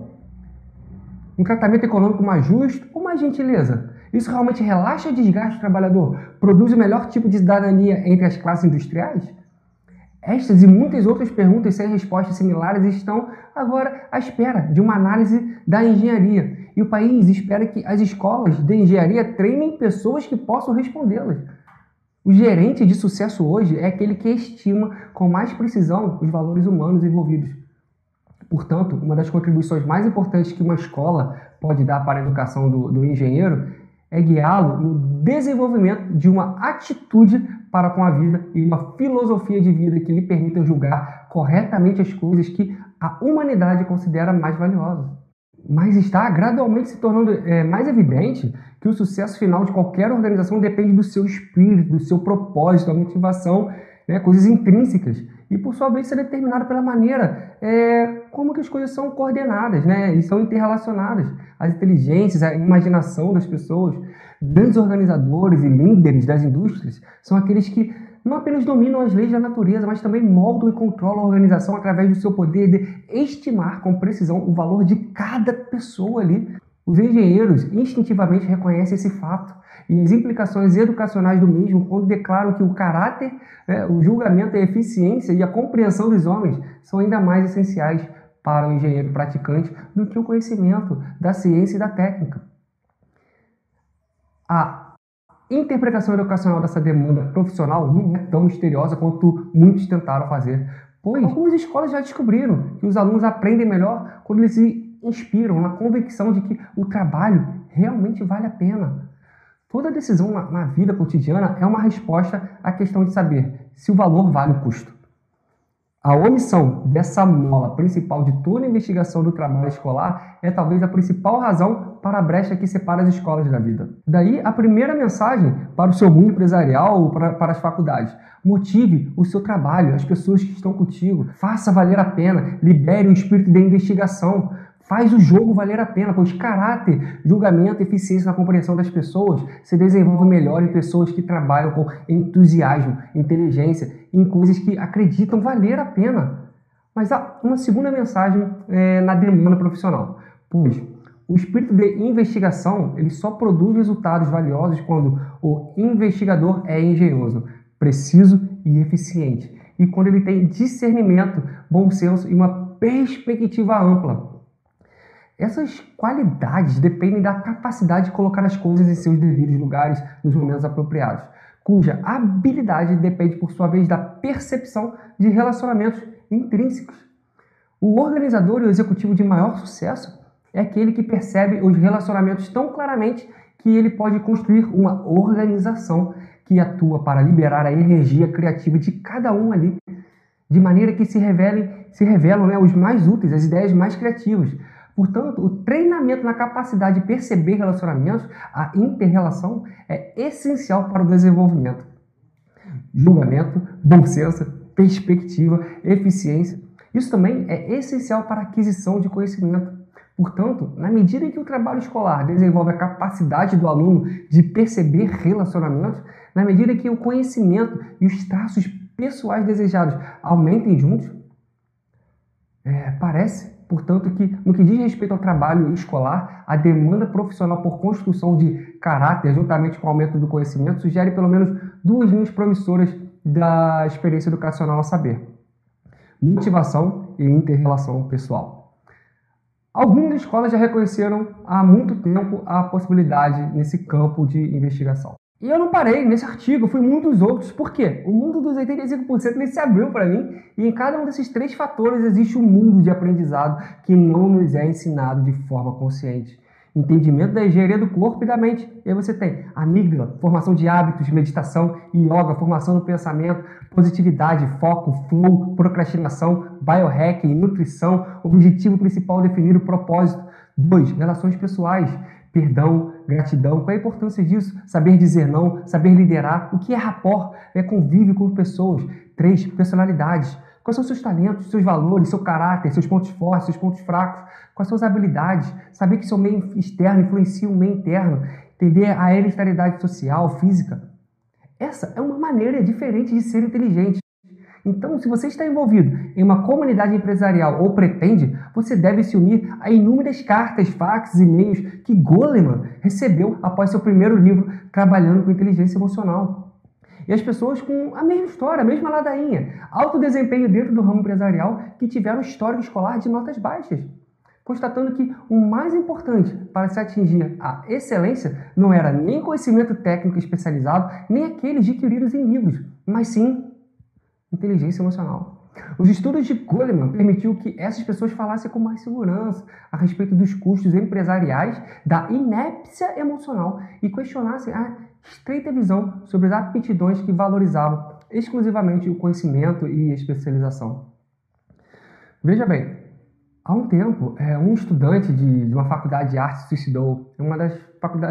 um tratamento econômico mais justo ou mais gentileza? Isso realmente relaxa o desgaste do trabalhador? Produz o melhor tipo de cidadania entre as classes industriais? Estas e muitas outras perguntas sem respostas similares estão agora à espera de uma análise da engenharia. E o país espera que as escolas de engenharia treinem pessoas que possam respondê-las. O gerente de sucesso hoje é aquele que estima com mais precisão os valores humanos envolvidos. Portanto, uma das contribuições mais importantes que uma escola pode dar para a educação do, do engenheiro é guiá-lo no desenvolvimento de uma atitude para com a vida e uma filosofia de vida que lhe permita julgar corretamente as coisas que a humanidade considera mais valiosas. Mas está gradualmente se tornando é, mais evidente que o sucesso final de qualquer organização depende do seu espírito, do seu propósito, da motivação, né, coisas intrínsecas e por sua vez é determinado pela maneira é, como que as coisas são coordenadas, né? E são interrelacionadas. As inteligências, a imaginação das pessoas, grandes organizadores e líderes das indústrias são aqueles que não apenas dominam as leis da natureza, mas também moldam e controlam a organização através do seu poder de estimar com precisão o valor de cada pessoa ali. Os engenheiros instintivamente reconhecem esse fato e as implicações educacionais do mesmo quando declaram que o caráter, né, o julgamento, a eficiência e a compreensão dos homens são ainda mais essenciais para o engenheiro praticante do que o conhecimento da ciência e da técnica. A interpretação educacional dessa demanda profissional não é tão misteriosa quanto muitos tentaram fazer, pois algumas escolas já descobriram que os alunos aprendem melhor quando eles se inspiram na convicção de que o trabalho realmente vale a pena. Toda decisão na, na vida cotidiana é uma resposta à questão de saber se o valor vale o custo. A omissão dessa mola principal de toda a investigação do trabalho escolar é talvez a principal razão para a brecha que separa as escolas da vida. Daí a primeira mensagem para o seu mundo empresarial ou para, para as faculdades. Motive o seu trabalho, as pessoas que estão contigo. Faça valer a pena. Libere o espírito de investigação. Faz o jogo valer a pena, pois caráter, julgamento, eficiência na compreensão das pessoas se desenvolve melhor em pessoas que trabalham com entusiasmo, inteligência, em coisas que acreditam valer a pena. Mas há uma segunda mensagem é, na demanda profissional, pois o espírito de investigação ele só produz resultados valiosos quando o investigador é engenhoso, preciso e eficiente, e quando ele tem discernimento, bom senso e uma perspectiva ampla essas qualidades dependem da capacidade de colocar as coisas em seus devidos lugares nos momentos apropriados, cuja habilidade depende, por sua vez, da percepção de relacionamentos intrínsecos. O organizador e o executivo de maior sucesso é aquele que percebe os relacionamentos tão claramente que ele pode construir uma organização que atua para liberar a energia criativa de cada um ali, de maneira que se revelem, se revelam né, os mais úteis, as ideias mais criativas, Portanto, o treinamento na capacidade de perceber relacionamentos, a interrelação, é essencial para o desenvolvimento. Julgamento, bom senso, perspectiva, eficiência. Isso também é essencial para a aquisição de conhecimento. Portanto, na medida em que o trabalho escolar desenvolve a capacidade do aluno de perceber relacionamentos, na medida em que o conhecimento e os traços pessoais desejados aumentem juntos, é, parece Portanto, que no que diz respeito ao trabalho escolar, a demanda profissional por construção de caráter, juntamente com o aumento do conhecimento, sugere pelo menos duas linhas promissoras da experiência educacional a saber: motivação e interrelação pessoal. Algumas escolas já reconheceram há muito tempo a possibilidade nesse campo de investigação. E eu não parei nesse artigo, fui muitos outros. Por quê? O mundo dos 85% ele se abriu para mim e em cada um desses três fatores existe um mundo de aprendizado que não nos é ensinado de forma consciente. Entendimento da engenharia do corpo e da mente. E aí você tem amígdala, formação de hábitos, meditação, yoga, formação do pensamento, positividade, foco, flow, procrastinação, biohacking, nutrição, objetivo principal definir o propósito. Dois, relações pessoais perdão, gratidão. Qual é a importância disso? Saber dizer não, saber liderar. O que é rapport? É convívio com pessoas. Três, personalidades. Quais são seus talentos, seus valores, seu caráter, seus pontos fortes, seus pontos fracos? Quais são as habilidades? Saber que seu meio externo influencia o meio interno. Entender a hereditariedade social, física. Essa é uma maneira diferente de ser inteligente. Então, se você está envolvido em uma comunidade empresarial ou pretende, você deve se unir a inúmeras cartas, faxes e-mails que Goleman recebeu após seu primeiro livro trabalhando com inteligência emocional. E as pessoas com a mesma história, a mesma ladainha, alto desempenho dentro do ramo empresarial que tiveram histórico escolar de notas baixas constatando que o mais importante para se atingir a excelência não era nem conhecimento técnico especializado, nem aqueles adquiridos em livros, mas sim inteligência emocional. Os estudos de Goleman permitiu que essas pessoas falassem com mais segurança a respeito dos custos empresariais da inépcia emocional e questionassem a estreita visão sobre as aptidões que valorizavam exclusivamente o conhecimento e especialização. Veja bem, Há um tempo, é, um estudante de, uma faculdade de arte suicidou uma das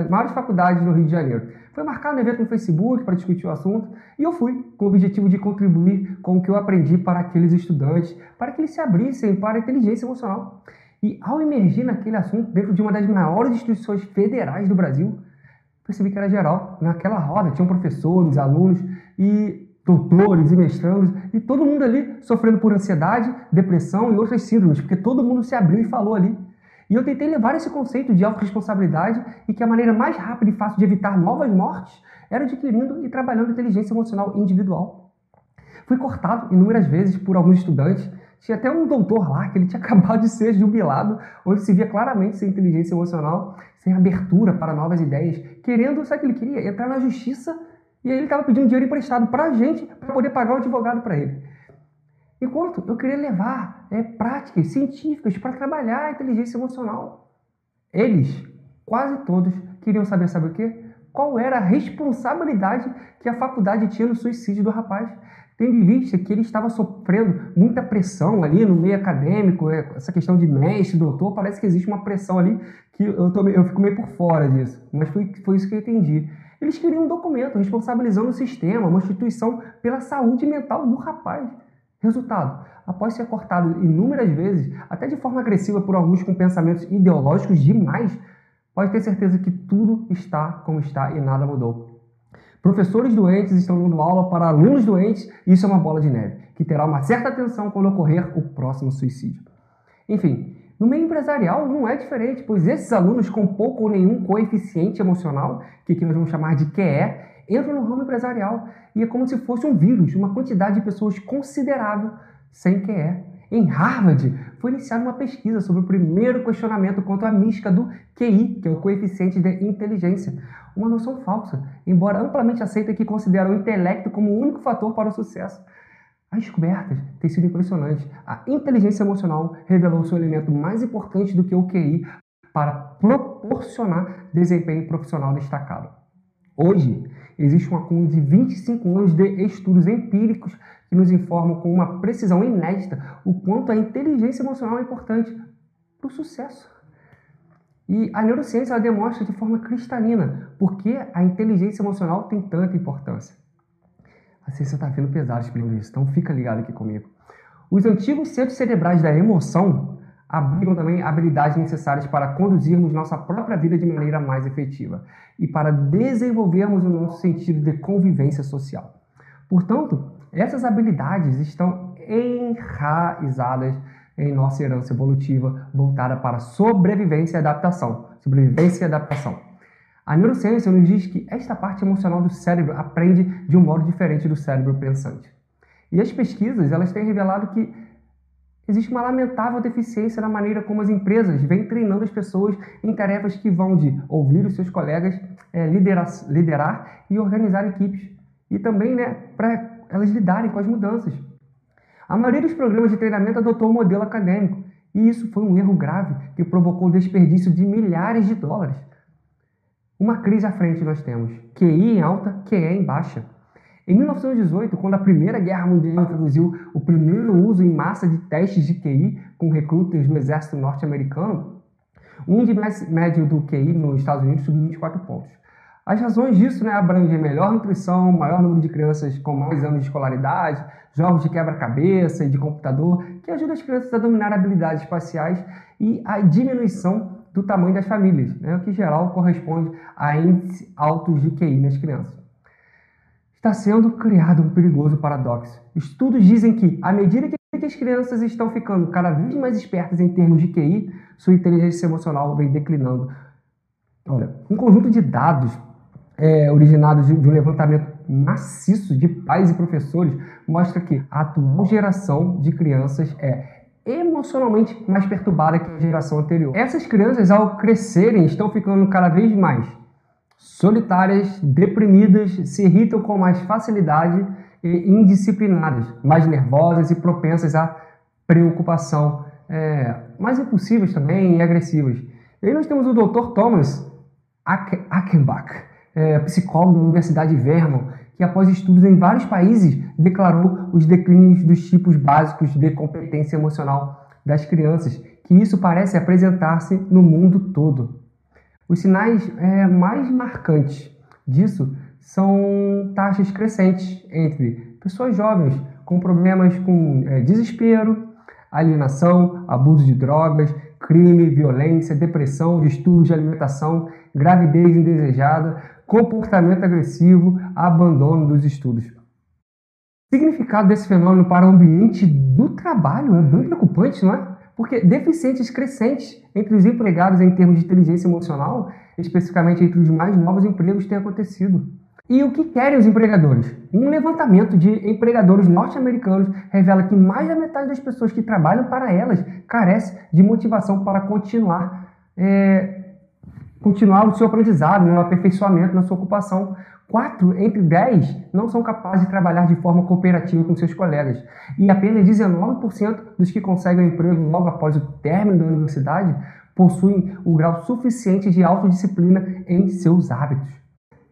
maiores faculdades do Rio de Janeiro. Foi marcado um evento no Facebook para discutir o assunto e eu fui com o objetivo de contribuir com o que eu aprendi para aqueles estudantes, para que eles se abrissem para a inteligência emocional. E ao emergir naquele assunto, dentro de uma das maiores instituições federais do Brasil, percebi que era geral. Naquela roda tinham professores, alunos e doutores e mestrandos, e todo mundo ali sofrendo por ansiedade, depressão e outras síndromes, porque todo mundo se abriu e falou ali. E eu tentei levar esse conceito de autorresponsabilidade e que a maneira mais rápida e fácil de evitar novas mortes era adquirindo e trabalhando inteligência emocional individual. Fui cortado inúmeras vezes por alguns estudantes. Tinha até um doutor lá que ele tinha acabado de ser jubilado, onde se via claramente sem inteligência emocional, sem abertura para novas ideias, querendo, sabe o que ele queria? Entrar na justiça e aí ele estava pedindo dinheiro emprestado para a gente para poder pagar o advogado para ele. Enquanto eu queria levar é, práticas científicas para trabalhar a inteligência emocional. Eles, quase todos, queriam saber, sabe o quê? Qual era a responsabilidade que a faculdade tinha no suicídio do rapaz. Tendo em vista que ele estava sofrendo muita pressão ali no meio acadêmico, é, essa questão de mestre, doutor, parece que existe uma pressão ali que eu, tô, eu fico meio por fora disso. Mas foi, foi isso que eu entendi. Eles queriam um documento responsabilizando o sistema, uma instituição, pela saúde mental do rapaz. Resultado: após ser cortado inúmeras vezes, até de forma agressiva por alguns com pensamentos ideológicos demais, pode ter certeza que tudo está como está e nada mudou. Professores doentes estão dando aula para alunos doentes e isso é uma bola de neve, que terá uma certa atenção quando ocorrer o próximo suicídio. Enfim, no meio empresarial não é diferente, pois esses alunos com pouco ou nenhum coeficiente emocional, que aqui nós vamos chamar de QE, entram no ramo empresarial e é como se fosse um vírus, uma quantidade de pessoas considerável sem QE. Em Harvard, foi iniciada uma pesquisa sobre o primeiro questionamento quanto à mística do QI, que é o coeficiente de inteligência. Uma noção falsa, embora amplamente aceita que considera o intelecto como o único fator para o sucesso. As descobertas têm sido impressionantes. A inteligência emocional revelou seu elemento mais importante do que o QI para proporcionar desempenho profissional destacado. Hoje, existe um acúmulo de 25 anos de estudos empíricos que nos informam com uma precisão inédita o quanto a inteligência emocional é importante para o sucesso. E a neurociência demonstra de forma cristalina por que a inteligência emocional tem tanta importância. A ciência está vindo pesada explicando isso, então fica ligado aqui comigo. Os antigos centros cerebrais da emoção abrigam também habilidades necessárias para conduzirmos nossa própria vida de maneira mais efetiva e para desenvolvermos o nosso sentido de convivência social. Portanto, essas habilidades estão enraizadas em nossa herança evolutiva voltada para sobrevivência e adaptação. Sobrevivência e adaptação. A neurociência nos diz que esta parte emocional do cérebro aprende de um modo diferente do cérebro pensante. E as pesquisas elas têm revelado que existe uma lamentável deficiência na maneira como as empresas vêm treinando as pessoas em tarefas que vão de ouvir os seus colegas, é, liderar, liderar e organizar equipes. E também né, para elas lidarem com as mudanças. A maioria dos programas de treinamento adotou o modelo acadêmico, e isso foi um erro grave que provocou o desperdício de milhares de dólares. Uma crise à frente nós temos: QI em alta, QE em baixa. Em 1918, quando a Primeira Guerra Mundial introduziu o primeiro uso em massa de testes de QI com recrutas do exército norte-americano, o índice médio do QI nos Estados Unidos subiu 24 pontos. As razões disso né, abrangem melhor nutrição, maior número de crianças com mais anos de escolaridade, jogos de quebra-cabeça e de computador, que ajudam as crianças a dominar habilidades espaciais e a diminuição do tamanho das famílias, né, o que em geral corresponde a índices altos de QI nas crianças está sendo criado um perigoso paradoxo. Estudos dizem que, à medida que as crianças estão ficando cada vez mais espertas em termos de QI, sua inteligência emocional vem declinando. Olha, um conjunto de dados é, originados de, de um levantamento maciço de pais e professores mostra que a atual geração de crianças é emocionalmente mais perturbada que a geração anterior. Essas crianças, ao crescerem, estão ficando cada vez mais solitárias, deprimidas, se irritam com mais facilidade e indisciplinadas, mais nervosas e propensas à preocupação, é, mais impulsivas também e agressivas. E aí nós temos o Dr. Thomas Achenbach, é, psicólogo da Universidade de Vermont, que após estudos em vários países declarou os declínios dos tipos básicos de competência emocional das crianças, que isso parece apresentar-se no mundo todo. Os sinais é, mais marcantes disso são taxas crescentes entre pessoas jovens com problemas com é, desespero, alienação, abuso de drogas, crime, violência, depressão, distúrbios de alimentação, gravidez indesejada, comportamento agressivo, abandono dos estudos. O significado desse fenômeno para o ambiente do trabalho é bem preocupante, não é? Porque deficiências crescentes entre os empregados em termos de inteligência emocional, especificamente entre os mais novos empregos, têm acontecido. E o que querem os empregadores? Um levantamento de empregadores norte-americanos revela que mais da metade das pessoas que trabalham para elas carece de motivação para continuar, é, continuar o seu aprendizado, o aperfeiçoamento na sua ocupação. Quatro entre dez não são capazes de trabalhar de forma cooperativa com seus colegas. E apenas 19% dos que conseguem um emprego logo após o término da universidade possuem o grau suficiente de autodisciplina em seus hábitos.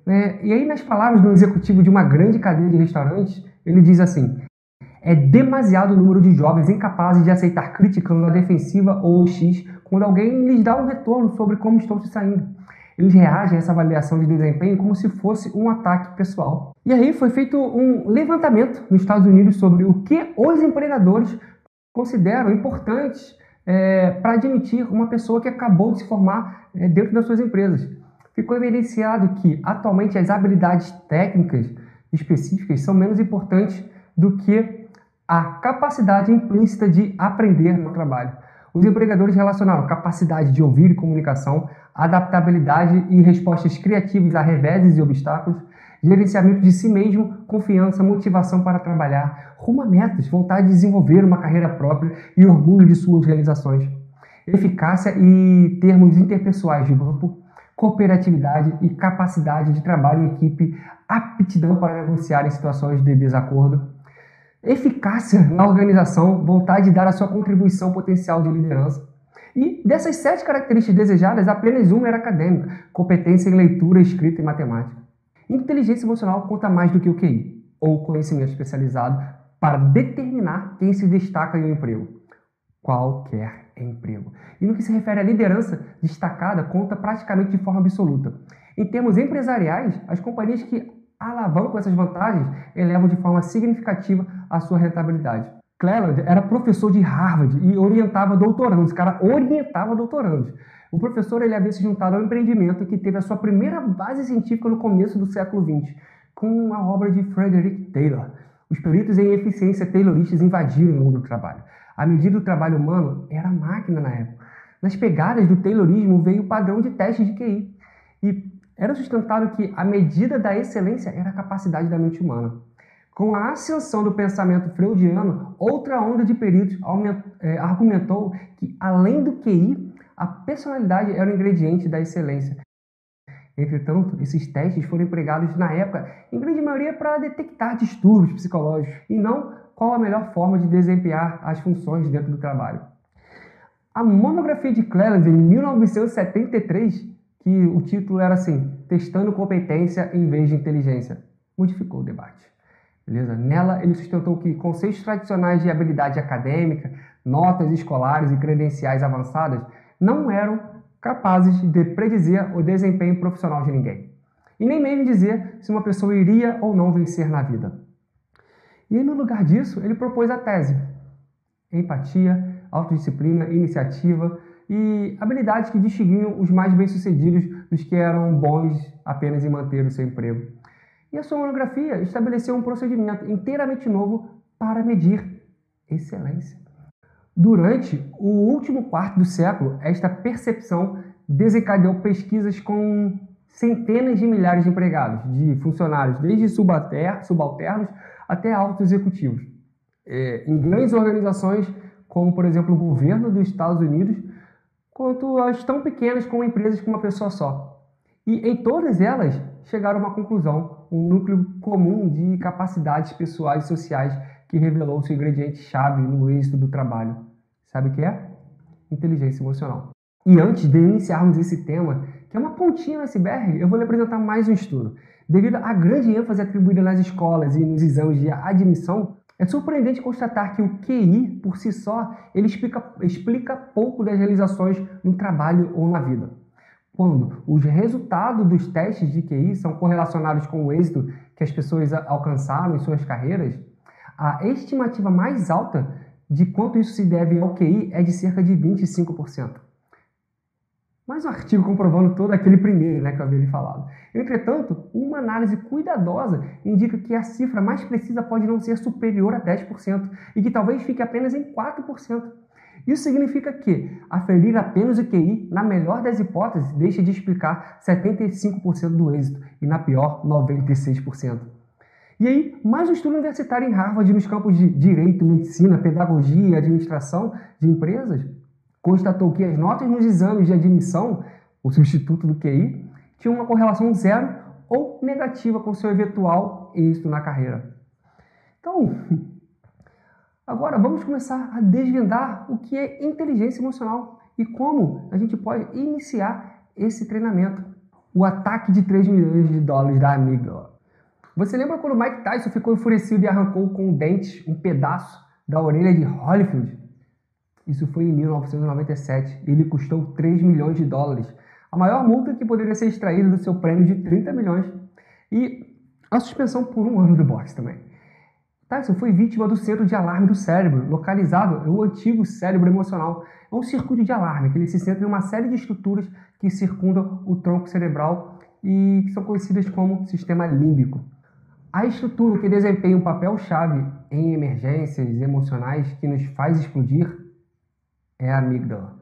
É, e aí, nas palavras do executivo de uma grande cadeia de restaurantes, ele diz assim: é demasiado o número de jovens incapazes de aceitar crítica na defensiva ou X quando alguém lhes dá um retorno sobre como estão se saindo. Eles reagem a essa avaliação de desempenho como se fosse um ataque pessoal. E aí foi feito um levantamento nos Estados Unidos sobre o que os empregadores consideram importantes é, para admitir uma pessoa que acabou de se formar é, dentro das suas empresas ficou evidenciado que, atualmente, as habilidades técnicas específicas são menos importantes do que a capacidade implícita de aprender no trabalho. Os empregadores relacionaram capacidade de ouvir e comunicação, adaptabilidade e respostas criativas a reveses e obstáculos, gerenciamento de si mesmo, confiança, motivação para trabalhar, rumo a metas, vontade de desenvolver uma carreira própria e orgulho de suas realizações, eficácia e termos interpessoais de grupo, cooperatividade e capacidade de trabalho em equipe, aptidão para negociar em situações de desacordo, eficácia na organização, vontade de dar a sua contribuição potencial de liderança. E dessas sete características desejadas, apenas uma era acadêmica, competência em leitura, escrita e matemática. Inteligência emocional conta mais do que o QI, ou conhecimento especializado, para determinar quem se destaca em um emprego. Qualquer emprego. E no que se refere à liderança destacada, conta praticamente de forma absoluta. Em termos empresariais, as companhias que alavancam essas vantagens elevam de forma significativa a sua rentabilidade. Cleland era professor de Harvard e orientava doutorandos, cara orientava doutorandos. O professor ele havia se juntado ao empreendimento que teve a sua primeira base científica no começo do século XX, com a obra de Frederick Taylor. Os peritos em eficiência tayloristas invadiram o mundo do trabalho. A medida do trabalho humano era máquina na época. Nas pegadas do Taylorismo veio o padrão de teste de QI. E era sustentado que a medida da excelência era a capacidade da mente humana. Com a ascensão do pensamento freudiano, outra onda de peritos é, argumentou que, além do QI, a personalidade era o ingrediente da excelência. Entretanto, esses testes foram empregados na época, em grande maioria, para detectar distúrbios psicológicos e não qual a melhor forma de desempenhar as funções dentro do trabalho. A monografia de Cleland, em 1973, que o título era assim, Testando competência em vez de inteligência, modificou o debate. Beleza? Nela, ele sustentou que conceitos tradicionais de habilidade acadêmica, notas escolares e credenciais avançadas não eram capazes de predizer o desempenho profissional de ninguém. E nem mesmo dizer se uma pessoa iria ou não vencer na vida. E no lugar disso, ele propôs a tese: empatia, autodisciplina, iniciativa e habilidades que distinguiam os mais bem-sucedidos dos que eram bons apenas em manter o seu emprego. E a sua monografia estabeleceu um procedimento inteiramente novo para medir excelência. Durante o último quarto do século, esta percepção desencadeou pesquisas com centenas de milhares de empregados, de funcionários, desde subalternos até altos executivos. É, em grandes organizações, como por exemplo o governo dos Estados Unidos, quanto as tão pequenas como empresas com uma pessoa só. E em todas elas chegaram a uma conclusão, um núcleo comum de capacidades pessoais e sociais que revelou seu ingrediente-chave no êxito do trabalho. Sabe o que é? Inteligência emocional. E antes de iniciarmos esse tema, que é uma pontinha no iceberg, eu vou lhe apresentar mais um estudo. Devido à grande ênfase atribuída nas escolas e nos exames de admissão, é surpreendente constatar que o QI, por si só, ele explica, explica pouco das realizações no trabalho ou na vida. Quando os resultados dos testes de QI são correlacionados com o êxito que as pessoas alcançaram em suas carreiras, a estimativa mais alta de quanto isso se deve ao QI é de cerca de 25% mais um artigo comprovando todo aquele primeiro né, que eu havia lhe falado. Entretanto, uma análise cuidadosa indica que a cifra mais precisa pode não ser superior a 10% e que talvez fique apenas em 4%. Isso significa que aferir apenas o QI, na melhor das hipóteses, deixa de explicar 75% do êxito e, na pior, 96%. E aí, mais um estudo universitário em Harvard nos campos de direito, medicina, pedagogia e administração de empresas constatou que as notas nos exames de admissão, o substituto do QI, tinham uma correlação zero ou negativa com seu eventual êxito na carreira. Então, agora vamos começar a desvendar o que é inteligência emocional e como a gente pode iniciar esse treinamento. O ataque de 3 milhões de dólares da amígdala. Você lembra quando Mike Tyson ficou enfurecido e arrancou com um dente um pedaço da orelha de Holyfield? Isso foi em 1997. Ele custou 3 milhões de dólares, a maior multa que poderia ser extraída do seu prêmio de 30 milhões. E a suspensão por um ano do boxe também. Tyson foi vítima do centro de alarme do cérebro, localizado no antigo cérebro emocional. É um circuito de alarme que ele se centra em uma série de estruturas que circundam o tronco cerebral e que são conhecidas como sistema límbico. A estrutura que desempenha um papel-chave em emergências emocionais que nos faz explodir é a amígdala.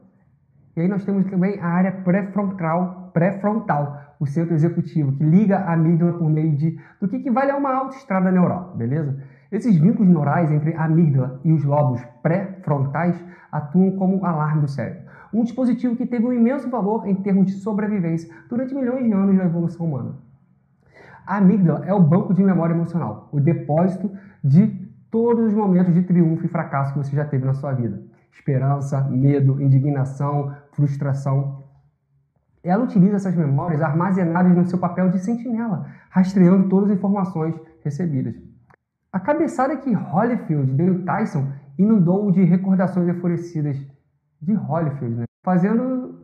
E aí nós temos também a área pré-frontal, pré-frontal, o centro executivo, que liga a amígdala por meio de do que equivale a uma autoestrada neural, beleza? Esses vínculos neurais entre a amígdala e os lobos pré-frontais atuam como alarme do cérebro. Um dispositivo que teve um imenso valor em termos de sobrevivência durante milhões de anos da evolução humana. A amígdala é o banco de memória emocional, o depósito de todos os momentos de triunfo e fracasso que você já teve na sua vida esperança, medo, indignação, frustração. Ela utiliza essas memórias armazenadas no seu papel de sentinela, rastreando todas as informações recebidas. A cabeçada que Holyfield deu Tyson inundou de recordações enfurecidas de Holyfield, né? fazendo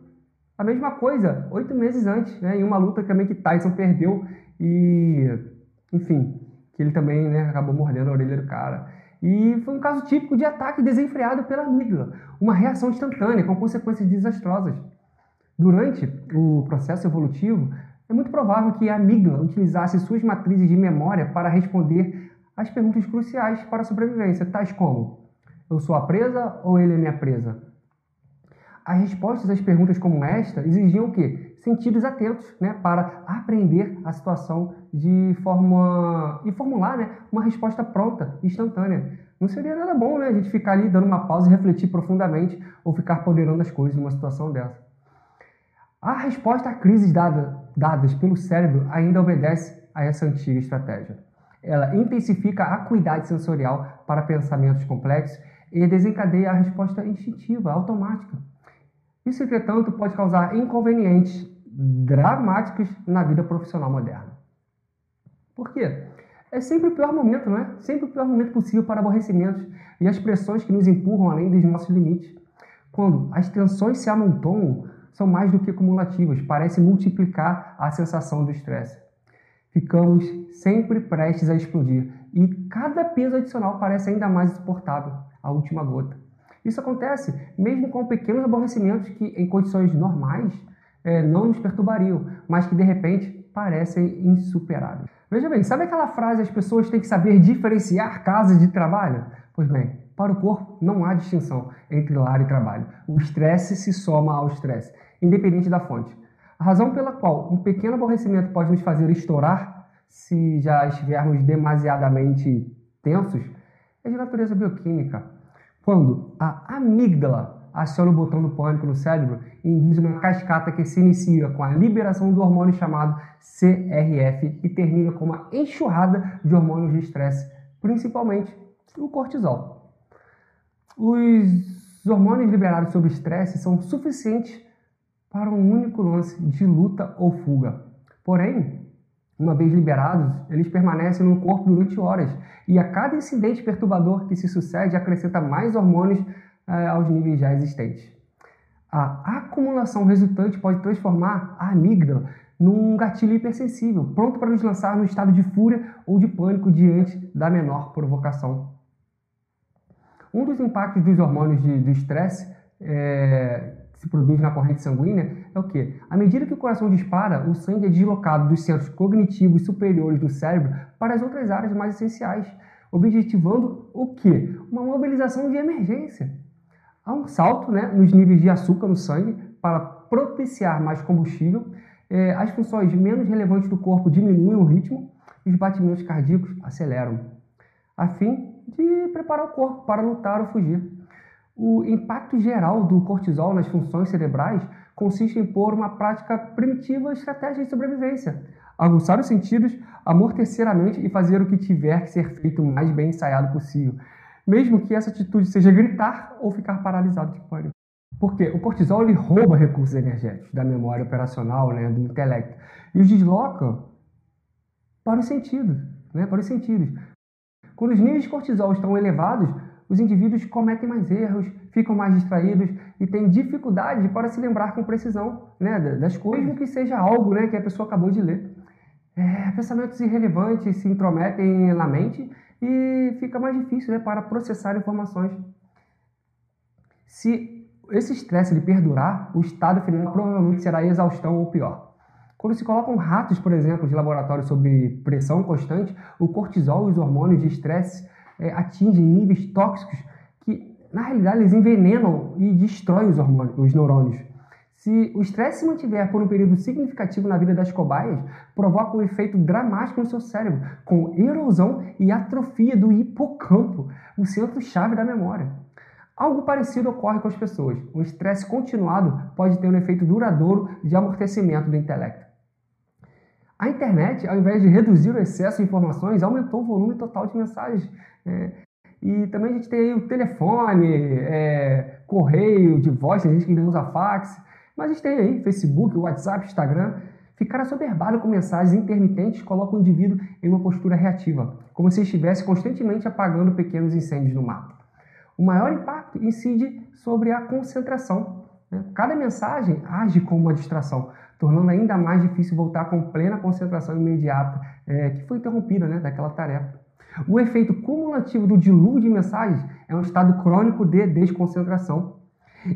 a mesma coisa oito meses antes, né? em uma luta também que Tyson perdeu e, enfim, que ele também né, acabou mordendo a orelha do cara. E foi um caso típico de ataque desenfreado pela amígdala, uma reação instantânea com consequências desastrosas. Durante o processo evolutivo, é muito provável que a amígdala utilizasse suas matrizes de memória para responder às perguntas cruciais para a sobrevivência, tais como: eu sou a presa ou ele é minha presa? As respostas às perguntas como esta exigiam o quê? Sentidos atentos, né, para aprender a situação de forma e formular, né, uma resposta pronta, instantânea. Não seria nada bom, né, a gente ficar ali dando uma pausa e refletir profundamente ou ficar ponderando as coisas numa situação dessa. A resposta a crises dada, dadas pelo cérebro ainda obedece a essa antiga estratégia. Ela intensifica a acuidade sensorial para pensamentos complexos e desencadeia a resposta instintiva, automática. Isso, entretanto, pode causar inconvenientes dramáticos na vida profissional moderna. Por quê? É sempre o pior momento, não é? Sempre o pior momento possível para aborrecimentos e as pressões que nos empurram além dos nossos limites. Quando as tensões se amontoam, são mais do que cumulativas, parece multiplicar a sensação do estresse. Ficamos sempre prestes a explodir e cada peso adicional parece ainda mais insuportável, a última gota. Isso acontece mesmo com pequenos aborrecimentos que, em condições normais, é, não nos perturbariam, mas que de repente parecem insuperáveis. Veja bem, sabe aquela frase as pessoas têm que saber diferenciar casas de trabalho? Pois bem, para o corpo não há distinção entre lar e trabalho. O estresse se soma ao estresse, independente da fonte. A razão pela qual um pequeno aborrecimento pode nos fazer estourar se já estivermos demasiadamente tensos é de natureza bioquímica. Quando a amígdala aciona o botão do pânico no cérebro e induz uma cascata que se inicia com a liberação do hormônio chamado CRF e termina com uma enxurrada de hormônios de estresse, principalmente o cortisol. Os hormônios liberados sob estresse são suficientes para um único lance de luta ou fuga. Porém, uma vez liberados, eles permanecem no corpo durante horas, e a cada incidente perturbador que se sucede acrescenta mais hormônios eh, aos níveis já existentes. A acumulação resultante pode transformar a amígdala num gatilho hipersensível, pronto para nos lançar no estado de fúria ou de pânico diante da menor provocação. Um dos impactos dos hormônios de, do estresse é, se produz na corrente sanguínea é o que? À medida que o coração dispara, o sangue é deslocado dos centros cognitivos superiores do cérebro para as outras áreas mais essenciais, objetivando o que? Uma mobilização de emergência. Há um salto né, nos níveis de açúcar no sangue para propiciar mais combustível. É, as funções menos relevantes do corpo diminuem o ritmo e os batimentos cardíacos aceleram, a fim de preparar o corpo para lutar ou fugir. O impacto geral do cortisol nas funções cerebrais consiste em pôr uma prática primitiva estratégia de sobrevivência, aguçar os sentidos, amortecer a mente e fazer o que tiver que ser feito o mais bem ensaiado possível, mesmo que essa atitude seja gritar ou ficar paralisado de pânico. Porque o cortisol ele rouba recursos energéticos da memória operacional, né, do intelecto, e os desloca para os sentidos, né, para os sentidos. Quando os níveis de cortisol estão elevados, os indivíduos cometem mais erros, ficam mais distraídos e têm dificuldade para se lembrar com precisão né, das coisas, mesmo que seja algo né, que a pessoa acabou de ler. É, pensamentos irrelevantes se intrometem na mente e fica mais difícil né, para processar informações. Se esse estresse perdurar, o estado final provavelmente será exaustão ou pior. Quando se colocam ratos, por exemplo, de laboratório sob pressão constante, o cortisol e os hormônios de estresse é, atingem níveis tóxicos que, na realidade, eles envenenam e destroem os, hormônios, os neurônios. Se o estresse se mantiver por um período significativo na vida das cobaias, provoca um efeito dramático no seu cérebro, com erosão e atrofia do hipocampo, o centro-chave da memória. Algo parecido ocorre com as pessoas. O estresse continuado pode ter um efeito duradouro de amortecimento do intelecto. A internet, ao invés de reduzir o excesso de informações, aumentou o volume total de mensagens. É, e também a gente tem o telefone, é, correio de voz, tem gente que ainda usa fax. Mas a gente tem aí Facebook, WhatsApp, Instagram. Ficar assoberbado com mensagens intermitentes coloca o indivíduo em uma postura reativa, como se estivesse constantemente apagando pequenos incêndios no mato. O maior impacto incide sobre a concentração. Né? Cada mensagem age como uma distração, tornando ainda mais difícil voltar com plena concentração imediata é, que foi interrompida né, daquela tarefa. O efeito cumulativo do dilúvio de mensagens é um estado crônico de desconcentração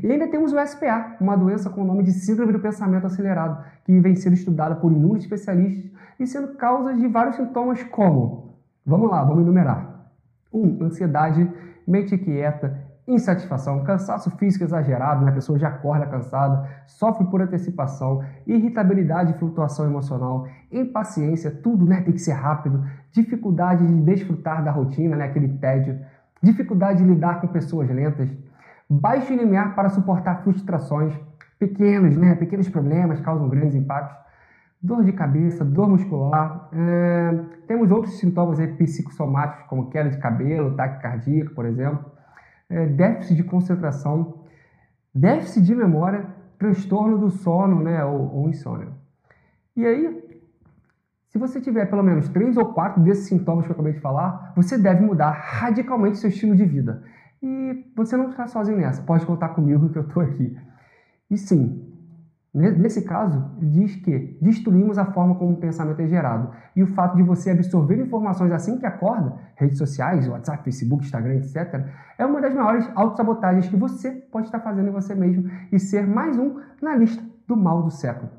e ainda temos o SPA, uma doença com o nome de Síndrome do Pensamento Acelerado, que vem sendo estudada por inúmeros especialistas e sendo causa de vários sintomas como, vamos lá, vamos enumerar. 1. Um, ansiedade, mente quieta, insatisfação, cansaço físico exagerado, né? a pessoa já acorda cansada, sofre por antecipação, irritabilidade e flutuação emocional, impaciência, tudo né? tem que ser rápido, dificuldade de desfrutar da rotina, né? aquele tédio, dificuldade de lidar com pessoas lentas, baixo limiar para suportar frustrações, pequenos, né, pequenos problemas causam grandes impactos, dor de cabeça, dor muscular, é, temos outros sintomas aí, psicossomáticos, como queda de cabelo, ataque cardíaco, por exemplo, é, déficit de concentração, déficit de memória, transtorno do sono né, ou, ou insônia. E aí, se você tiver pelo menos três ou quatro desses sintomas que eu acabei de falar, você deve mudar radicalmente seu estilo de vida. E você não está sozinho nessa, pode contar comigo que eu estou aqui. E sim, nesse caso, diz que destruímos a forma como o pensamento é gerado. E o fato de você absorver informações assim que acorda, redes sociais, WhatsApp, Facebook, Instagram, etc., é uma das maiores autossabotagens que você pode estar fazendo em você mesmo e ser mais um na lista do mal do século.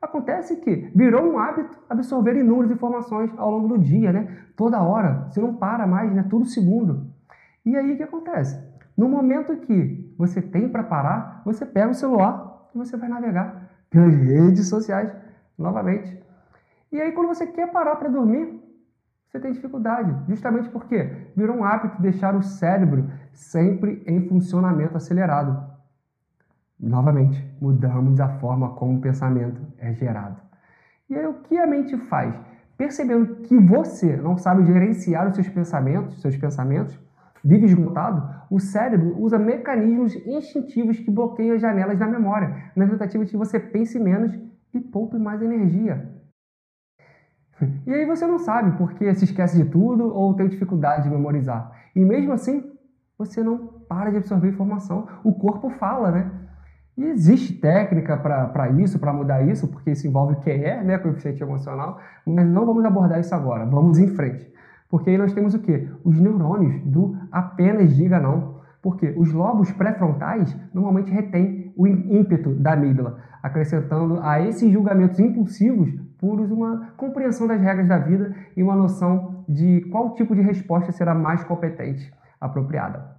Acontece que virou um hábito absorver inúmeras informações ao longo do dia, né? Toda hora, você não para mais, né? Todo segundo. E aí o que acontece? No momento que você tem para parar, você pega o celular e você vai navegar pelas redes sociais novamente. E aí quando você quer parar para dormir, você tem dificuldade, justamente porque virou um hábito deixar o cérebro sempre em funcionamento acelerado. Novamente, mudamos a forma como o pensamento é gerado. E aí o que a mente faz? Percebendo que você não sabe gerenciar os seus pensamentos, seus pensamentos, vive esgotado, o cérebro usa mecanismos instintivos que bloqueiam as janelas da memória, na tentativa de que você pense menos e poupe mais energia. E aí você não sabe porque se esquece de tudo ou tem dificuldade de memorizar. E mesmo assim, você não para de absorver informação. O corpo fala, né? E existe técnica para isso, para mudar isso, porque isso envolve QE, né, coeficiente emocional, mas não vamos abordar isso agora. Vamos em frente. Porque aí nós temos o quê? Os neurônios do apenas diga não. Porque os lobos pré-frontais normalmente retêm o ímpeto da amígdala, acrescentando a esses julgamentos impulsivos puros uma compreensão das regras da vida e uma noção de qual tipo de resposta será mais competente, apropriada.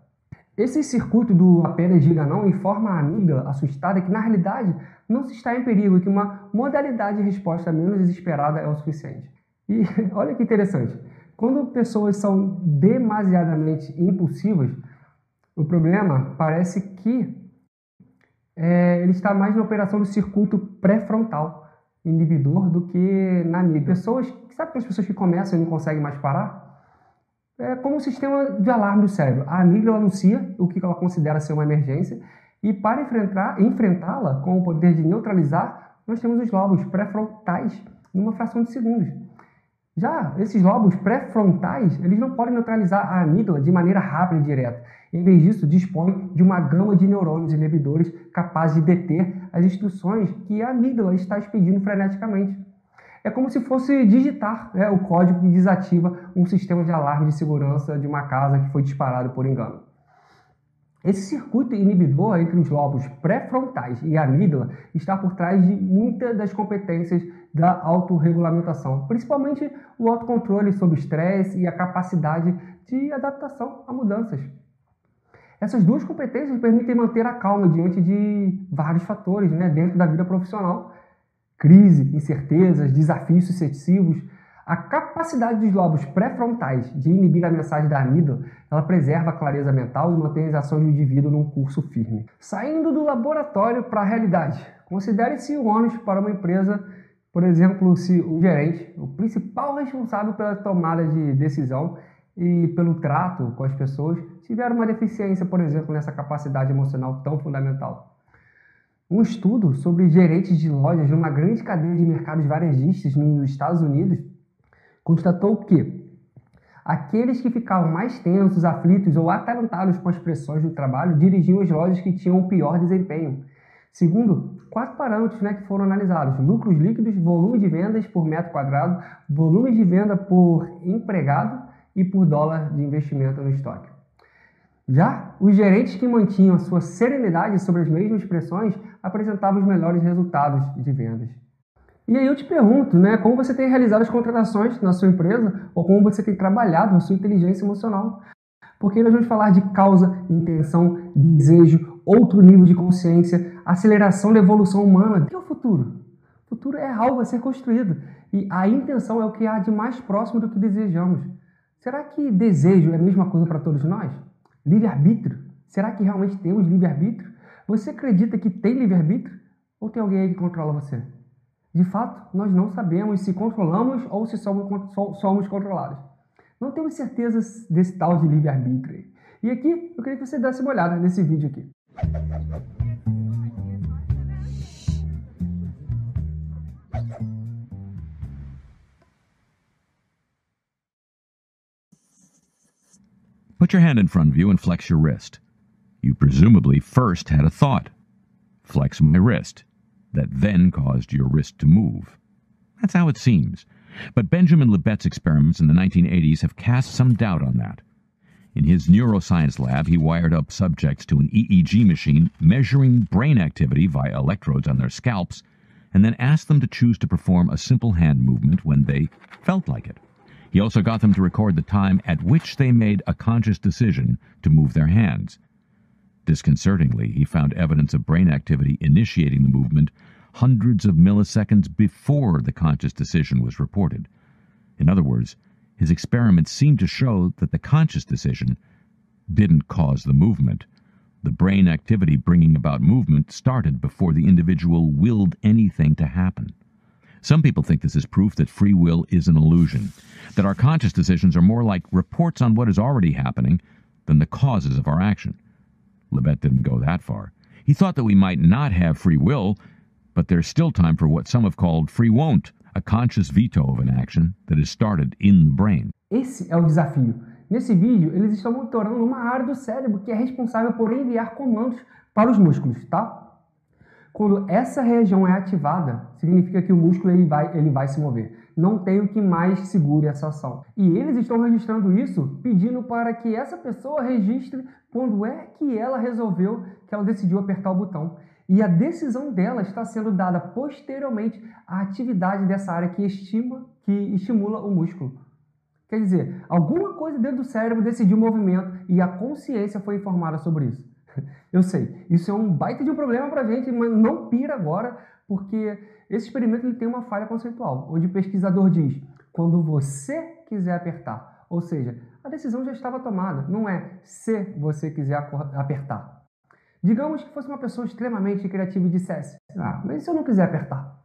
Esse circuito do apenas diga não informa a amígdala assustada que na realidade não se está em perigo e que uma modalidade de resposta menos desesperada é o suficiente. E olha que interessante, quando pessoas são demasiadamente impulsivas, o problema parece que é, ele está mais na operação do circuito pré-frontal inibidor do que na amígdala. Pessoas, sabe aquelas pessoas que começam e não conseguem mais parar? É como um sistema de alarme do cérebro. A amígdala anuncia o que ela considera ser uma emergência e para enfrentá-la com o poder de neutralizar, nós temos os lobos pré-frontais numa fração de segundos. Já esses lobos pré-frontais, eles não podem neutralizar a amígdala de maneira rápida e direta. Em vez disso, dispõe de uma gama de neurônios inibidores capazes de deter as instruções que a amígdala está expedindo freneticamente. É como se fosse digitar né, o código que desativa um sistema de alarme de segurança de uma casa que foi disparado por engano. Esse circuito inibidor entre os lobos pré-frontais e a amígdala está por trás de muitas das competências da autorregulamentação, principalmente o autocontrole sobre estresse e a capacidade de adaptação a mudanças. Essas duas competências permitem manter a calma diante de vários fatores né, dentro da vida profissional. Crise, incertezas, desafios sucessivos, a capacidade dos lobos pré-frontais de inibir a mensagem da amígdala, ela preserva a clareza mental e mantém as ações do indivíduo num curso firme. Saindo do laboratório para a realidade, considere-se o ônus para uma empresa, por exemplo, se o gerente, o principal responsável pela tomada de decisão e pelo trato com as pessoas, tiver uma deficiência, por exemplo, nessa capacidade emocional tão fundamental. Um estudo sobre gerentes de lojas numa grande cadeia de mercados varejistas nos Estados Unidos constatou que aqueles que ficavam mais tensos, aflitos ou atarantados com as pressões do trabalho dirigiam as lojas que tinham o pior desempenho. Segundo, quatro parâmetros né, que foram analisados: lucros líquidos, volume de vendas por metro quadrado, volume de venda por empregado e por dólar de investimento no estoque. Já os gerentes que mantinham a sua serenidade sobre as mesmas pressões apresentavam os melhores resultados de vendas. E aí eu te pergunto, né, como você tem realizado as contratações na sua empresa ou como você tem trabalhado a sua inteligência emocional? Porque nós vamos falar de causa, intenção, desejo, outro nível de consciência, aceleração da evolução humana. O que é o futuro? O futuro é algo a ser construído e a intenção é o que há de mais próximo do que desejamos. Será que desejo é a mesma coisa para todos nós? Livre-arbítrio? Será que realmente temos livre-arbítrio? Você acredita que tem livre-arbítrio? Ou tem alguém aí que controla você? De fato, nós não sabemos se controlamos ou se somos, controlados. Não temos certeza desse tal de livre-arbítrio. E aqui eu queria que você desse uma olhada nesse vídeo aqui. Put your hand in front of you and flex your wrist. You presumably first had a thought. Flex my wrist. That then caused your wrist to move. That's how it seems. But Benjamin Libet's experiments in the 1980s have cast some doubt on that. In his neuroscience lab, he wired up subjects to an EEG machine measuring brain activity via electrodes on their scalps, and then asked them to choose to perform a simple hand movement when they felt like it. He also got them to record the time at which they made a conscious decision to move their hands. Disconcertingly, he found evidence of brain activity initiating the movement hundreds of milliseconds before the conscious decision was reported. In other words, his experiments seemed to show that the conscious decision didn't cause the movement. The brain activity bringing about movement started before the individual willed anything to happen. Some people think this is proof that free will is an illusion, that our conscious decisions are more like reports on what is already happening than the causes of our action. Lebet didn't go that far. He thought that we might not have free will, but there's still time for what some have called free won't, a conscious veto of an action that is started in the brain. Esse é o desafio. Nesse vídeo, eles estão monitorando uma área do cérebro que é responsável por enviar comandos para os músculos, tá? Quando essa região é ativada, significa que o músculo ele vai, ele vai se mover. Não tem o que mais segure essa ação. E eles estão registrando isso, pedindo para que essa pessoa registre quando é que ela resolveu que ela decidiu apertar o botão. E a decisão dela está sendo dada posteriormente à atividade dessa área que estima, que estimula o músculo. Quer dizer, alguma coisa dentro do cérebro decidiu o movimento e a consciência foi informada sobre isso. Eu sei, isso é um baita de um problema para a gente, mas não pira agora, porque esse experimento ele tem uma falha conceitual, onde o pesquisador diz: quando você quiser apertar, ou seja, a decisão já estava tomada, não é se você quiser apertar. Digamos que fosse uma pessoa extremamente criativa e dissesse: Ah, mas se eu não quiser apertar?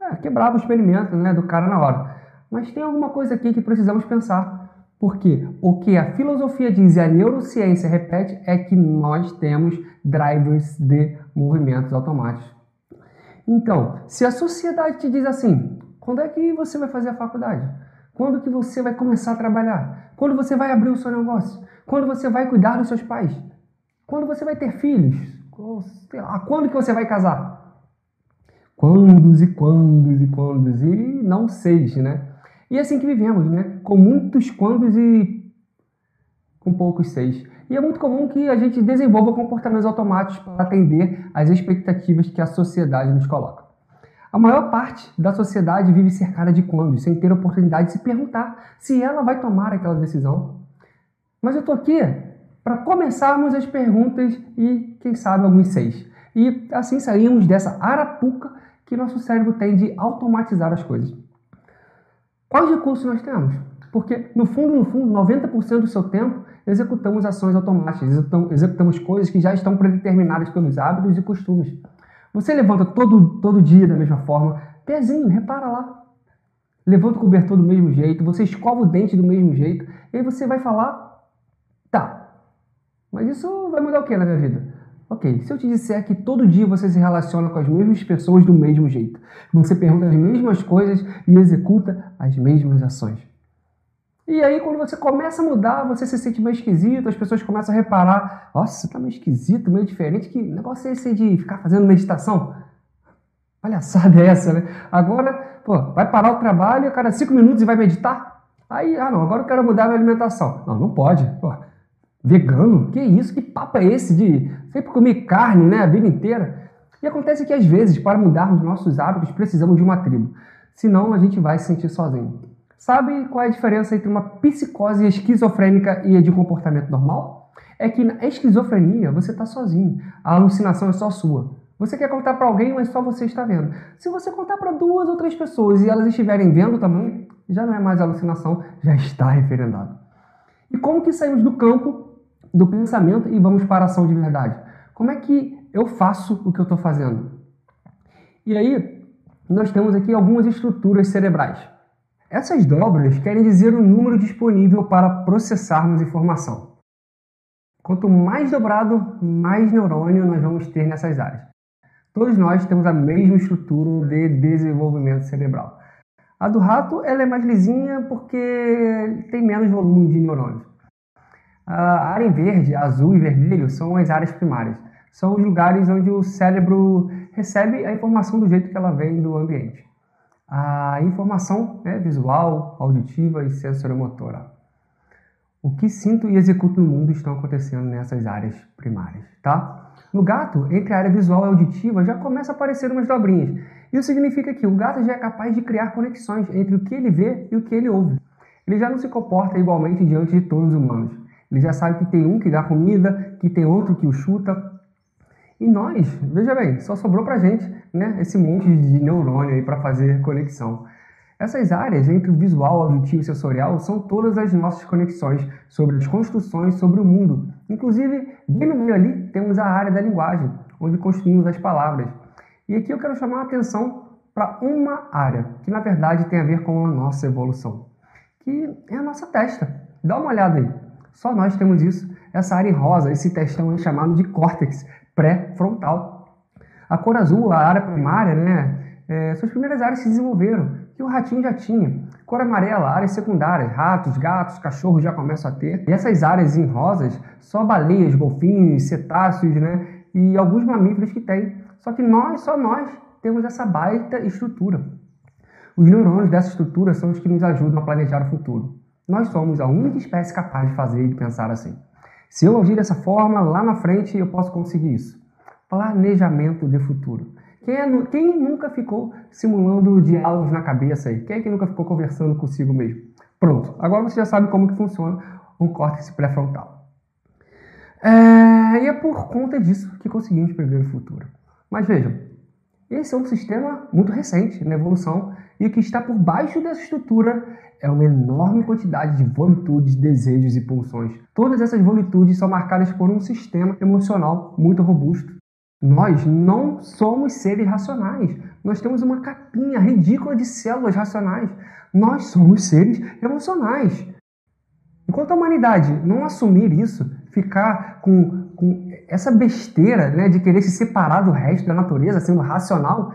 É, quebrava o experimento né, do cara na hora. Mas tem alguma coisa aqui que precisamos pensar. Porque o que a filosofia diz e a neurociência repete é que nós temos drivers de movimentos automáticos. Então, se a sociedade te diz assim, quando é que você vai fazer a faculdade? Quando que você vai começar a trabalhar? Quando você vai abrir o seu negócio? Quando você vai cuidar dos seus pais? Quando você vai ter filhos? Sei lá, quando que você vai casar? Quandos e quandos e quandos e não seis, né? E é assim que vivemos, né? Com muitos quandos e com poucos seis. E é muito comum que a gente desenvolva comportamentos automáticos para atender às expectativas que a sociedade nos coloca. A maior parte da sociedade vive cercada de quandos, sem ter oportunidade de se perguntar se ela vai tomar aquela decisão. Mas eu estou aqui para começarmos as perguntas e, quem sabe, alguns seis. E assim saímos dessa arapuca que nosso cérebro tem de automatizar as coisas. Quais recursos nós temos? Porque, no fundo, no fundo, 90% do seu tempo executamos ações automáticas, executamos coisas que já estão predeterminadas pelos hábitos e costumes. Você levanta todo, todo dia da mesma forma, pezinho, repara lá. Levanta o cobertor do mesmo jeito, você escova o dente do mesmo jeito, e aí você vai falar, tá, mas isso vai mudar o que na minha vida? Ok, se eu te disser que todo dia você se relaciona com as mesmas pessoas do mesmo jeito, você pergunta as mesmas coisas e executa as mesmas ações. E aí, quando você começa a mudar, você se sente meio esquisito, as pessoas começam a reparar: nossa, você tá meio esquisito, meio diferente. Que negócio é esse de ficar fazendo meditação? Palhaçada é essa, né? Agora, pô, vai parar o trabalho a cada cinco minutos e vai meditar? Aí, ah, não, agora eu quero mudar a minha alimentação. Não, não pode. Pô, Vegano? Que isso? Que papo é esse de sempre comer carne né, a vida inteira? E acontece que às vezes, para mudarmos nossos hábitos, precisamos de uma tribo. Senão a gente vai se sentir sozinho. Sabe qual é a diferença entre uma psicose esquizofrênica e a de comportamento normal? É que na esquizofrenia você está sozinho. A alucinação é só sua. Você quer contar para alguém, mas só você está vendo. Se você contar para duas ou três pessoas e elas estiverem vendo também, já não é mais alucinação, já está referendado. E como que saímos do campo do pensamento e vamos para a ação de verdade. Como é que eu faço o que eu estou fazendo? E aí, nós temos aqui algumas estruturas cerebrais. Essas dobras querem dizer o número disponível para processarmos informação. Quanto mais dobrado, mais neurônio nós vamos ter nessas áreas. Todos nós temos a mesma estrutura de desenvolvimento cerebral. A do rato ela é mais lisinha porque tem menos volume de neurônios. A área em verde, azul e vermelho são as áreas primárias. São os lugares onde o cérebro recebe a informação do jeito que ela vem do ambiente. A informação é visual, auditiva e sensoromotora. O que sinto e executo no mundo estão acontecendo nessas áreas primárias, tá? No gato, entre a área visual e auditiva já começa a aparecer umas dobrinhas. Isso significa que o gato já é capaz de criar conexões entre o que ele vê e o que ele ouve. Ele já não se comporta igualmente diante de todos os humanos. Ele já sabe que tem um que dá comida, que tem outro que o chuta. E nós, veja bem, só sobrou pra gente né, esse monte de neurônio aí para fazer conexão. Essas áreas entre o visual, auditivo e sensorial são todas as nossas conexões sobre as construções sobre o mundo. Inclusive, bem no meio ali temos a área da linguagem, onde construímos as palavras. E aqui eu quero chamar a atenção para uma área, que na verdade tem a ver com a nossa evolução, que é a nossa testa. Dá uma olhada aí. Só nós temos isso. Essa área em rosa, esse testão é chamado de córtex pré-frontal. A cor azul, a área primária, né? É, suas primeiras áreas se desenvolveram, que o ratinho já tinha. Cor amarela, áreas secundárias, ratos, gatos, cachorros já começam a ter. E essas áreas em rosas, só baleias, golfinhos, cetáceos, né? E alguns mamíferos que têm. Só que nós, só nós, temos essa baita estrutura. Os neurônios dessa estrutura são os que nos ajudam a planejar o futuro. Nós somos a única espécie capaz de fazer e de pensar assim. Se eu agir dessa forma, lá na frente eu posso conseguir isso. Planejamento de futuro. Quem, é, quem nunca ficou simulando diálogos na cabeça aí? Quem é que nunca ficou conversando consigo mesmo? Pronto, agora você já sabe como que funciona um córtex pré-frontal. É, e é por conta disso que conseguimos prever o futuro. Mas vejam, esse é um sistema muito recente na evolução e o que está por baixo dessa estrutura é uma enorme quantidade de volitudes, desejos e pulsões. Todas essas volitudes são marcadas por um sistema emocional muito robusto. Nós não somos seres racionais. Nós temos uma capinha ridícula de células racionais. Nós somos seres emocionais. Enquanto a humanidade não assumir isso, ficar com, com essa besteira né, de querer se separar do resto da natureza, sendo racional,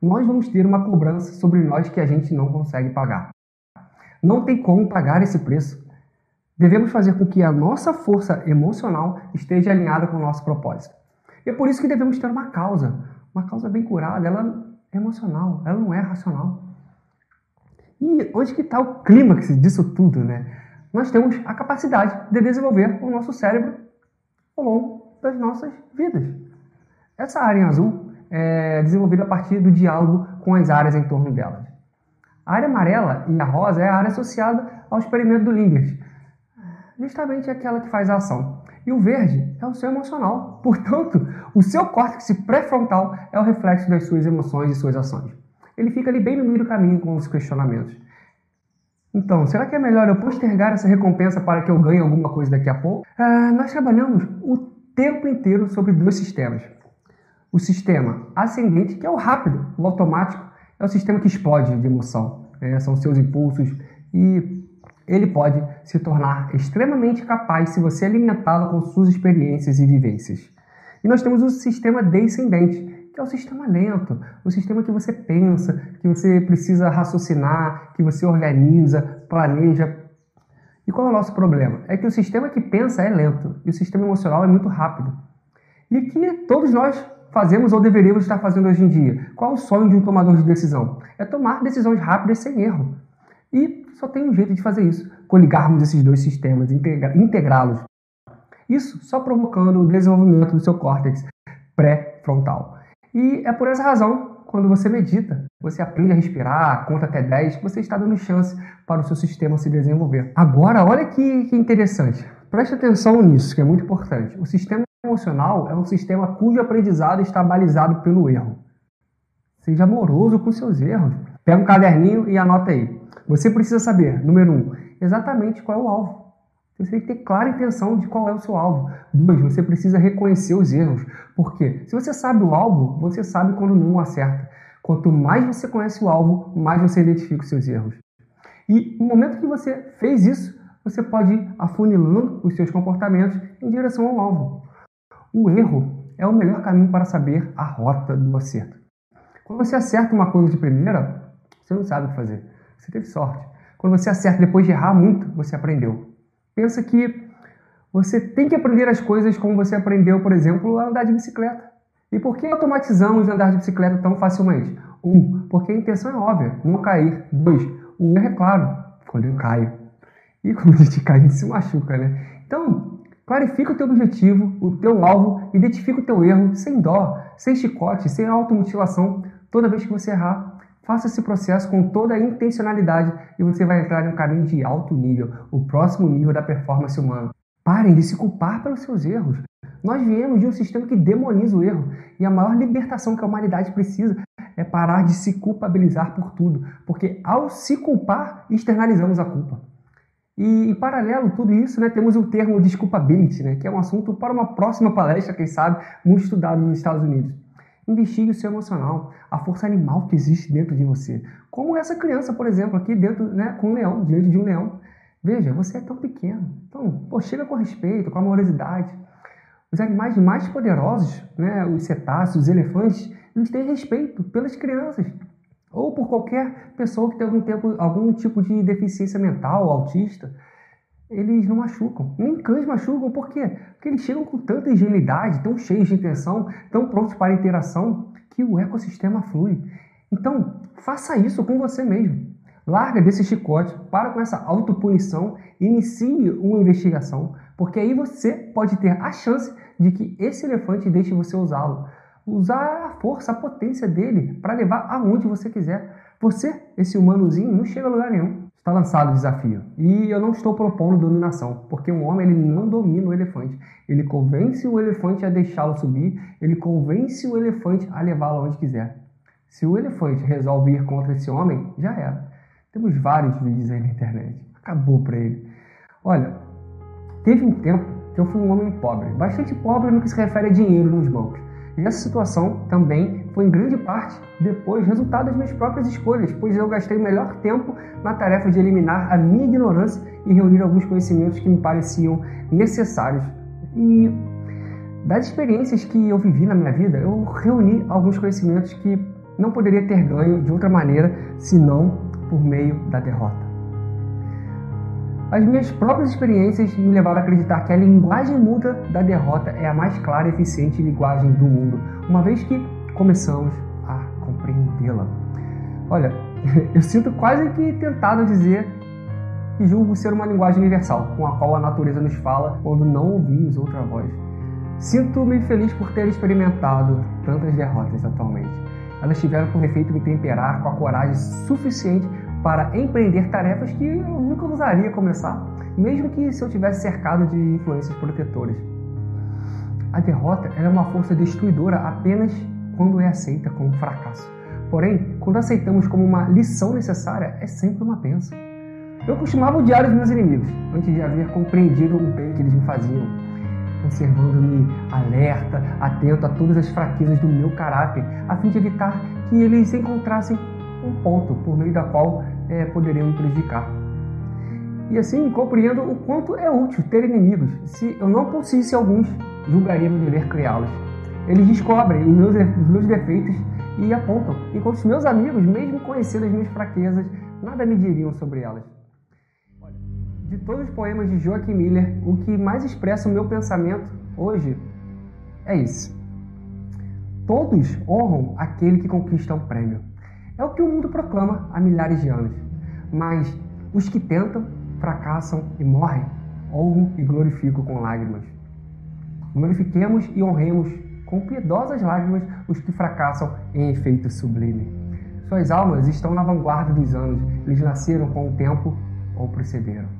nós vamos ter uma cobrança sobre nós que a gente não consegue pagar. Não tem como pagar esse preço. Devemos fazer com que a nossa força emocional esteja alinhada com o nosso propósito. E é por isso que devemos ter uma causa, uma causa bem curada, ela é emocional, ela não é racional. E onde que está o clímax disso tudo, né? Nós temos a capacidade de desenvolver o nosso cérebro ao longo das nossas vidas. Essa área em azul é desenvolvida a partir do diálogo com as áreas em torno delas. A área amarela e a rosa é a área associada ao experimento do Lingers, justamente aquela que faz a ação. E o verde é o seu emocional. Portanto, o seu córtex pré-frontal é o reflexo das suas emoções e suas ações. Ele fica ali bem no meio do caminho com os questionamentos. Então, será que é melhor eu postergar essa recompensa para que eu ganhe alguma coisa daqui a pouco? Ah, nós trabalhamos o tempo inteiro sobre dois sistemas. O sistema ascendente, que é o rápido, o automático, é o sistema que explode de emoção. É, são seus impulsos e ele pode se tornar extremamente capaz se você alimentá-lo com suas experiências e vivências. E nós temos o sistema descendente, que é o sistema lento, o sistema que você pensa, que você precisa raciocinar, que você organiza, planeja. E qual é o nosso problema? É que o sistema que pensa é lento e o sistema emocional é muito rápido. E que todos nós fazemos ou deveríamos estar fazendo hoje em dia? Qual o sonho de um tomador de decisão? É tomar decisões rápidas sem erro. E só tem um jeito de fazer isso: coligarmos esses dois sistemas, integrá-los. Isso só provocando o desenvolvimento do seu córtex pré-frontal. E é por essa razão, quando você medita, você aprende a respirar, conta até 10, você está dando chance para o seu sistema se desenvolver. Agora, olha que, que interessante. Preste atenção nisso, que é muito importante. O sistema emocional é um sistema cujo aprendizado está balizado pelo erro. Seja amoroso com seus erros. Pega um caderninho e anota aí. Você precisa saber, número um, exatamente qual é o alvo. Você tem que ter clara intenção de qual é o seu alvo. Dois, você precisa reconhecer os erros. Por quê? Se você sabe o alvo, você sabe quando não acerta. Quanto mais você conhece o alvo, mais você identifica os seus erros. E no momento que você fez isso, você pode ir afunilando os seus comportamentos em direção ao alvo. O erro é o melhor caminho para saber a rota do acerto. Quando você acerta uma coisa de primeira, você não sabe o que fazer. Você teve sorte. Quando você acerta depois de errar muito, você aprendeu. Pensa que você tem que aprender as coisas como você aprendeu, por exemplo, a andar de bicicleta. E por que automatizamos andar de bicicleta tão facilmente? Um, porque a intenção é óbvia, não cair. Dois, o erro é claro, quando eu caio. E quando a gente cai, a gente se machuca, né? Então, clarifica o teu objetivo, o teu alvo, identifica o teu erro sem dó, sem chicote, sem automutilação. Toda vez que você errar, Faça esse processo com toda a intencionalidade e você vai entrar em um caminho de alto nível, o próximo nível da performance humana. Parem de se culpar pelos seus erros. Nós viemos de um sistema que demoniza o erro e a maior libertação que a humanidade precisa é parar de se culpabilizar por tudo, porque ao se culpar, externalizamos a culpa. E em paralelo a tudo isso, né, temos o termo desculpability, né, que é um assunto para uma próxima palestra, quem sabe, muito estudado nos Estados Unidos. Investigue o seu emocional, a força animal que existe dentro de você. Como essa criança, por exemplo, aqui dentro, né, com um leão, diante de um leão. Veja, você é tão pequeno. Então, pô, chega com respeito, com amorosidade. Os animais mais poderosos, né, os cetáceos, os elefantes, eles têm respeito pelas crianças. Ou por qualquer pessoa que tem algum, tempo, algum tipo de deficiência mental, autista eles não machucam. Nem cães machucam, por quê? Porque eles chegam com tanta ingenuidade, tão cheios de intenção, tão prontos para interação, que o ecossistema flui. Então, faça isso com você mesmo. Larga desse chicote, para com essa autopunição inicie uma investigação, porque aí você pode ter a chance de que esse elefante deixe você usá-lo. usar a força, a potência dele para levar aonde você quiser. Você, esse humanozinho, não chega a lugar nenhum. Está lançado o desafio. E eu não estou propondo dominação, porque um homem ele não domina o elefante. Ele convence o elefante a deixá-lo subir, ele convence o elefante a levá-lo onde quiser. Se o elefante resolve ir contra esse homem, já era. Temos vários vídeos aí na internet. Acabou para ele. Olha, teve um tempo que eu fui um homem pobre, bastante pobre no que se refere a dinheiro nos bancos. E essa situação também foi em grande parte depois resultado das minhas próprias escolhas, pois eu gastei o melhor tempo na tarefa de eliminar a minha ignorância e reunir alguns conhecimentos que me pareciam necessários. E das experiências que eu vivi na minha vida, eu reuni alguns conhecimentos que não poderia ter ganho de outra maneira senão por meio da derrota. As minhas próprias experiências me levaram a acreditar que a linguagem muda da derrota é a mais clara e eficiente linguagem do mundo, uma vez que começamos a compreendê-la. Olha, eu sinto quase que tentado dizer que julgo ser uma linguagem universal, com a qual a natureza nos fala quando não ouvimos outra voz. Sinto-me feliz por ter experimentado tantas derrotas atualmente. Elas tiveram por efeito me temperar com a coragem suficiente para empreender tarefas que eu nunca ousaria começar, mesmo que se eu tivesse cercado de influências protetoras. A derrota é uma força destruidora apenas quando é aceita como fracasso. Porém, quando aceitamos como uma lição necessária, é sempre uma bênção. Eu costumava odiar os meus inimigos, antes de haver compreendido o bem que eles me faziam, conservando-me alerta, atento a todas as fraquezas do meu caráter, a fim de evitar que eles encontrassem um ponto por meio da qual é, poderiam me prejudicar. E assim compreendo o quanto é útil ter inimigos. Se eu não possuísse alguns, julgaria meu dever criá-los. Eles descobrem os meus, os meus defeitos e apontam, enquanto os meus amigos, mesmo conhecendo as minhas fraquezas, nada me diriam sobre elas. De todos os poemas de Joaquim Miller, o que mais expressa o meu pensamento hoje é isso. Todos honram aquele que conquista um prêmio. É o que o mundo proclama há milhares de anos. Mas os que tentam, fracassam e morrem, honram e glorificam com lágrimas. Glorifiquemos e honremos com piedosas lágrimas os que fracassam em efeito sublime. Suas almas estão na vanguarda dos anos, eles nasceram com o tempo ou precederam.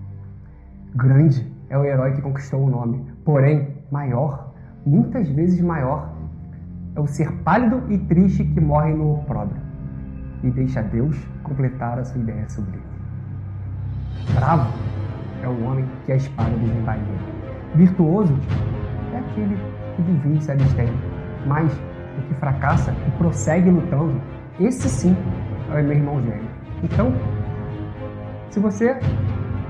Grande é o herói que conquistou o nome, porém, maior, muitas vezes maior, é o ser pálido e triste que morre no opróbrio e deixa Deus completar a sua ideia sublime. Bravo é o homem que a espada desembainha. Virtuoso é aquele que divide se abstém, mas o que fracassa e prossegue lutando, esse sim é meu irmão gêmeo. Então, se você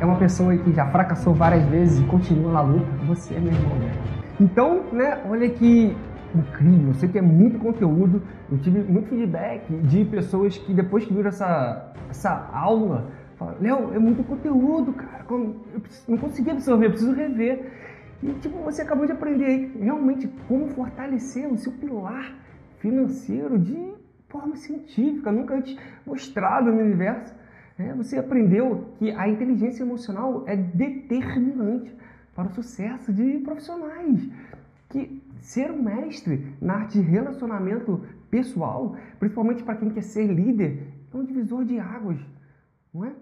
é uma pessoa que já fracassou várias vezes e continua na luta, você é meu irmão gêmeo. Então, né, olha que incrível, eu sei que é muito conteúdo. Eu tive muito feedback de pessoas que depois que viram essa, essa aula, Léo, é muito conteúdo, cara. Eu não consegui absorver, eu preciso rever. E tipo, você acabou de aprender aí realmente como fortalecer o seu pilar financeiro de forma científica, nunca antes mostrado no universo. É, você aprendeu que a inteligência emocional é determinante para o sucesso de profissionais que ser um mestre na arte de relacionamento pessoal, principalmente para quem quer ser líder, é um divisor de águas, não é?